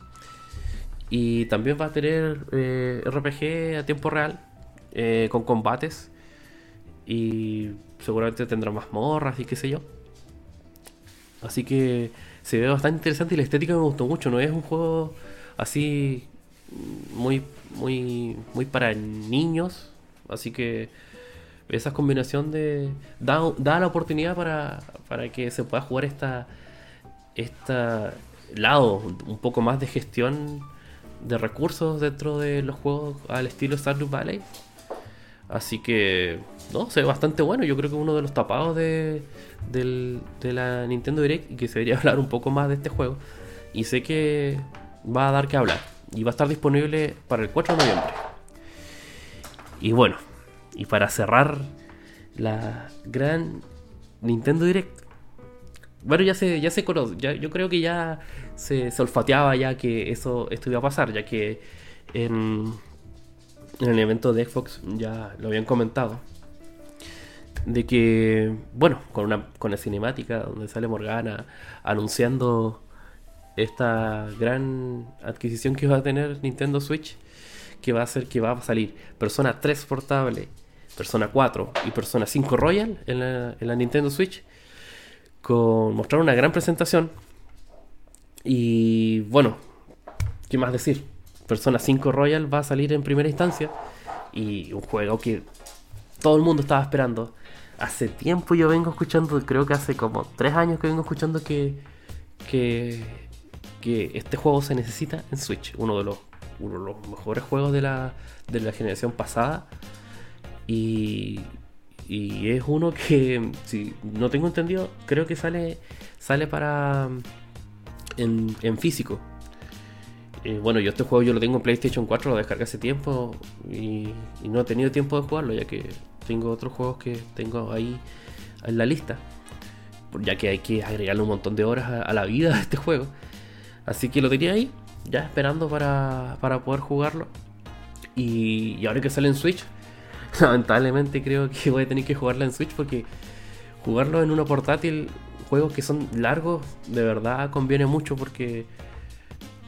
y también va a tener eh, RPG a tiempo real eh, con combates y seguramente tendrá más morras y qué sé yo así que se ve bastante interesante y la estética me gustó mucho no es un juego así muy muy muy para niños Así que esa combinación de. da, la oportunidad para, para que se pueda jugar esta. Esta lado, un poco más de gestión de recursos dentro de los juegos al estilo Stardew Valley. Así que, no, ve bastante bueno. Yo creo que uno de los tapados de, de la Nintendo Direct y que se debería hablar un poco más de este juego. Y sé que va a dar que hablar. Y va a estar disponible para el 4 de noviembre. Y bueno, y para cerrar la gran Nintendo Direct. Bueno, ya se, ya se conoce, yo creo que ya se, olfateaba ya que eso esto iba a pasar, ya que en, en el evento de Xbox ya lo habían comentado. De que, bueno, con una con la cinemática donde sale Morgana anunciando esta gran adquisición que va a tener Nintendo Switch, que va a ser que va a salir Persona 3 portable, Persona 4 y Persona 5 Royal en la, Nintendo Switch, con mostrar una gran presentación. Y bueno, ¿qué más decir? Persona 5 Royal va a salir en primera instancia y un juego que todo el mundo estaba esperando. Hace tiempo yo vengo escuchando, creo que hace como 3 años que vengo escuchando que, que, que este juego se necesita en Switch, uno de los, uno de los mejores juegos de la, de la generación pasada. Y, y es uno que, si no tengo entendido, creo que sale, sale para en, físico. Eh, bueno, yo este juego yo lo tengo en PlayStation 4, lo descargué hace tiempo y, no he tenido tiempo de jugarlo, ya que tengo otros juegos que tengo ahí en la lista. Ya que hay que agregarle un montón de horas a, la vida de este juego. Así que lo tenía ahí, ya esperando para, para poder jugarlo. Y ahora que sale en Switch, lamentablemente creo que voy a tener que jugarla en Switch porque jugarlo en una portátil, juegos que son largos, de verdad conviene mucho porque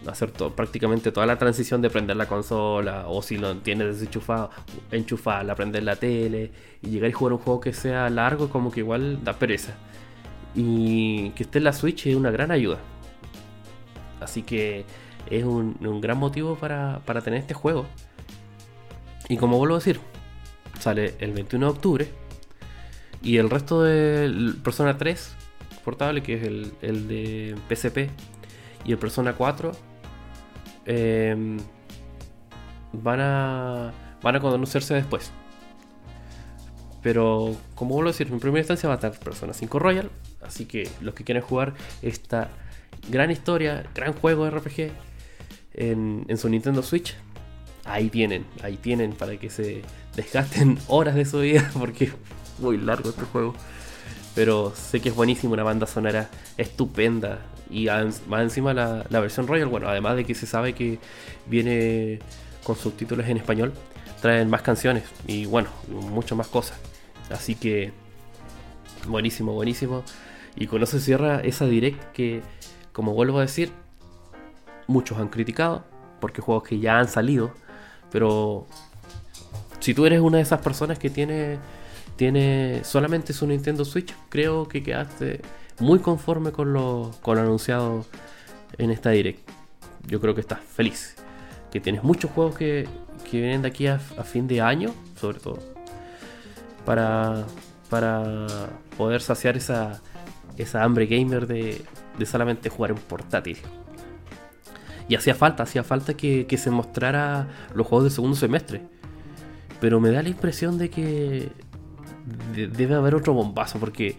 hacer prácticamente toda la transición de prender la consola o si lo tienes desenchufado, enchufarla, prender la tele y llegar y jugar un juego que sea largo como que igual da pereza. Y que esté en la Switch es una gran ayuda. Así que es un, gran motivo para, para, tener este juego. Y como vuelvo a decir, sale el 21 de octubre. Y el resto de Persona 3 portable, que es el, el de PSP, y el Persona 4 Em, van a van a conocerse después. Pero como vuelvo a decir, en primera instancia va a estar Persona 5 Royal. Así que los que quieren jugar esta gran historia, gran juego de RPG en, en su Nintendo Switch, ahí tienen, ahí tienen para que se desgasten horas de su vida porque es muy largo este juego. Pero sé que es buenísimo, una banda sonora estupenda. Y más encima la, versión Royal, bueno, además de que se sabe que viene con subtítulos en español, traen más canciones y bueno, muchas más cosas. Así que buenísimo, buenísimo. Y con eso cierra esa direct que, como vuelvo a decir, muchos han criticado, porque juegos que ya han salido, pero si tú eres una de esas personas que tiene, tiene solamente su Nintendo Switch, creo que quedaste muy conforme con lo, con lo anunciado en esta direct. Yo creo que estás feliz. Que tienes muchos juegos que, que vienen de aquí a, fin de año, sobre todo. Para, para poder saciar esa, esa hambre gamer de, de solamente jugar en portátil. Y hacía falta, hacía falta que, que, se mostrara los juegos del segundo semestre. Pero me da la impresión de que debe haber otro bombazo, porque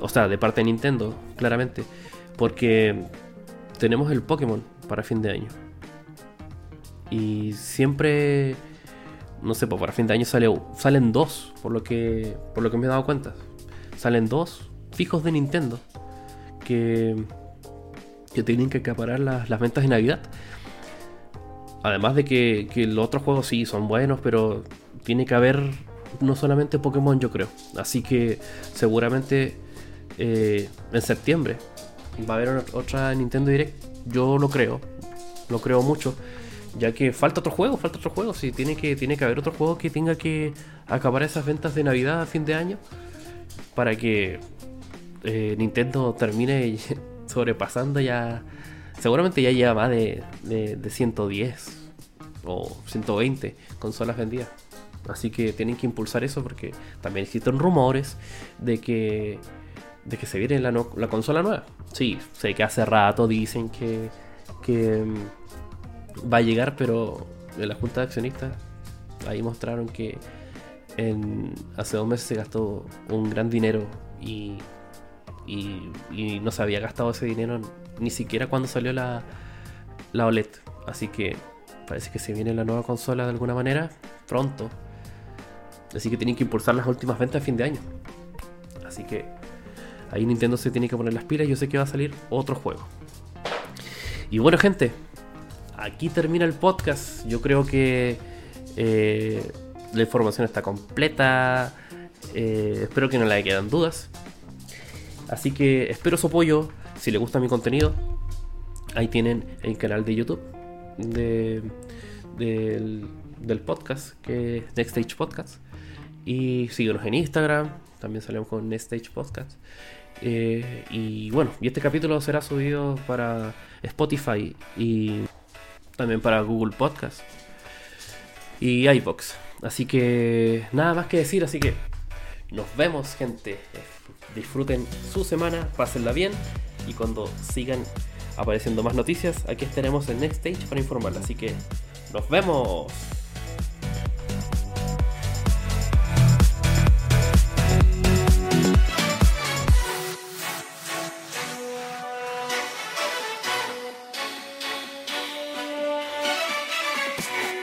o sea, de parte de Nintendo, claramente. Porque tenemos el Pokémon para fin de año. Y siempre, no sé, pues para fin de año sale, salen dos, por lo, que, por lo que me he dado cuenta. Salen dos fijos de Nintendo que, que tienen que acaparar las, las ventas de Navidad. Además de que, que los otros juegos sí son buenos, pero tiene que haber no solamente Pokémon, yo creo. Así que seguramente eh, en septiembre va a haber otra Nintendo Direct. Yo lo creo, lo creo mucho, ya que falta otro juego, falta otro juego. Si tiene que, tiene que haber otro juego que tenga que acabar esas ventas de Navidad a fin de año para que eh, Nintendo termine sobrepasando ya. Seguramente ya lleva más de, de, de 110 o 120 consolas vendidas. Así que tienen que impulsar eso porque también existen rumores de que de que se viene la, la consola nueva. Sí, sé que hace rato dicen que, que mm, va a llegar, pero en la junta de accionistas ahí mostraron que hace dos meses se gastó un gran dinero y, y, y, no se había gastado ese dinero ni siquiera cuando salió la, la OLED. Así que parece que se viene la nueva consola de alguna manera pronto. Así que tienen que impulsar las últimas ventas a fin de año. Así que Ahí Nintendo se tiene que poner las pilas. Yo sé que va a salir otro juego. Y bueno, gente, aquí termina el podcast. Yo creo que eh, la información está completa. Eh, espero que no le quedan dudas. Así que espero su apoyo. Si le gusta mi contenido, Ahí tienen el canal de YouTube de, del, del podcast, que es Next Stage Podcast. Y síguenos en Instagram, también salimos con Next Stage Podcast. Eh, y bueno, y este capítulo será subido para Spotify y también para Google Podcast y iBox. Así que nada más que decir, así que nos vemos gente. Disfruten su semana, pásenla bien y cuando sigan apareciendo más noticias, aquí estaremos en Next Stage para informarla. Así que nos vemos.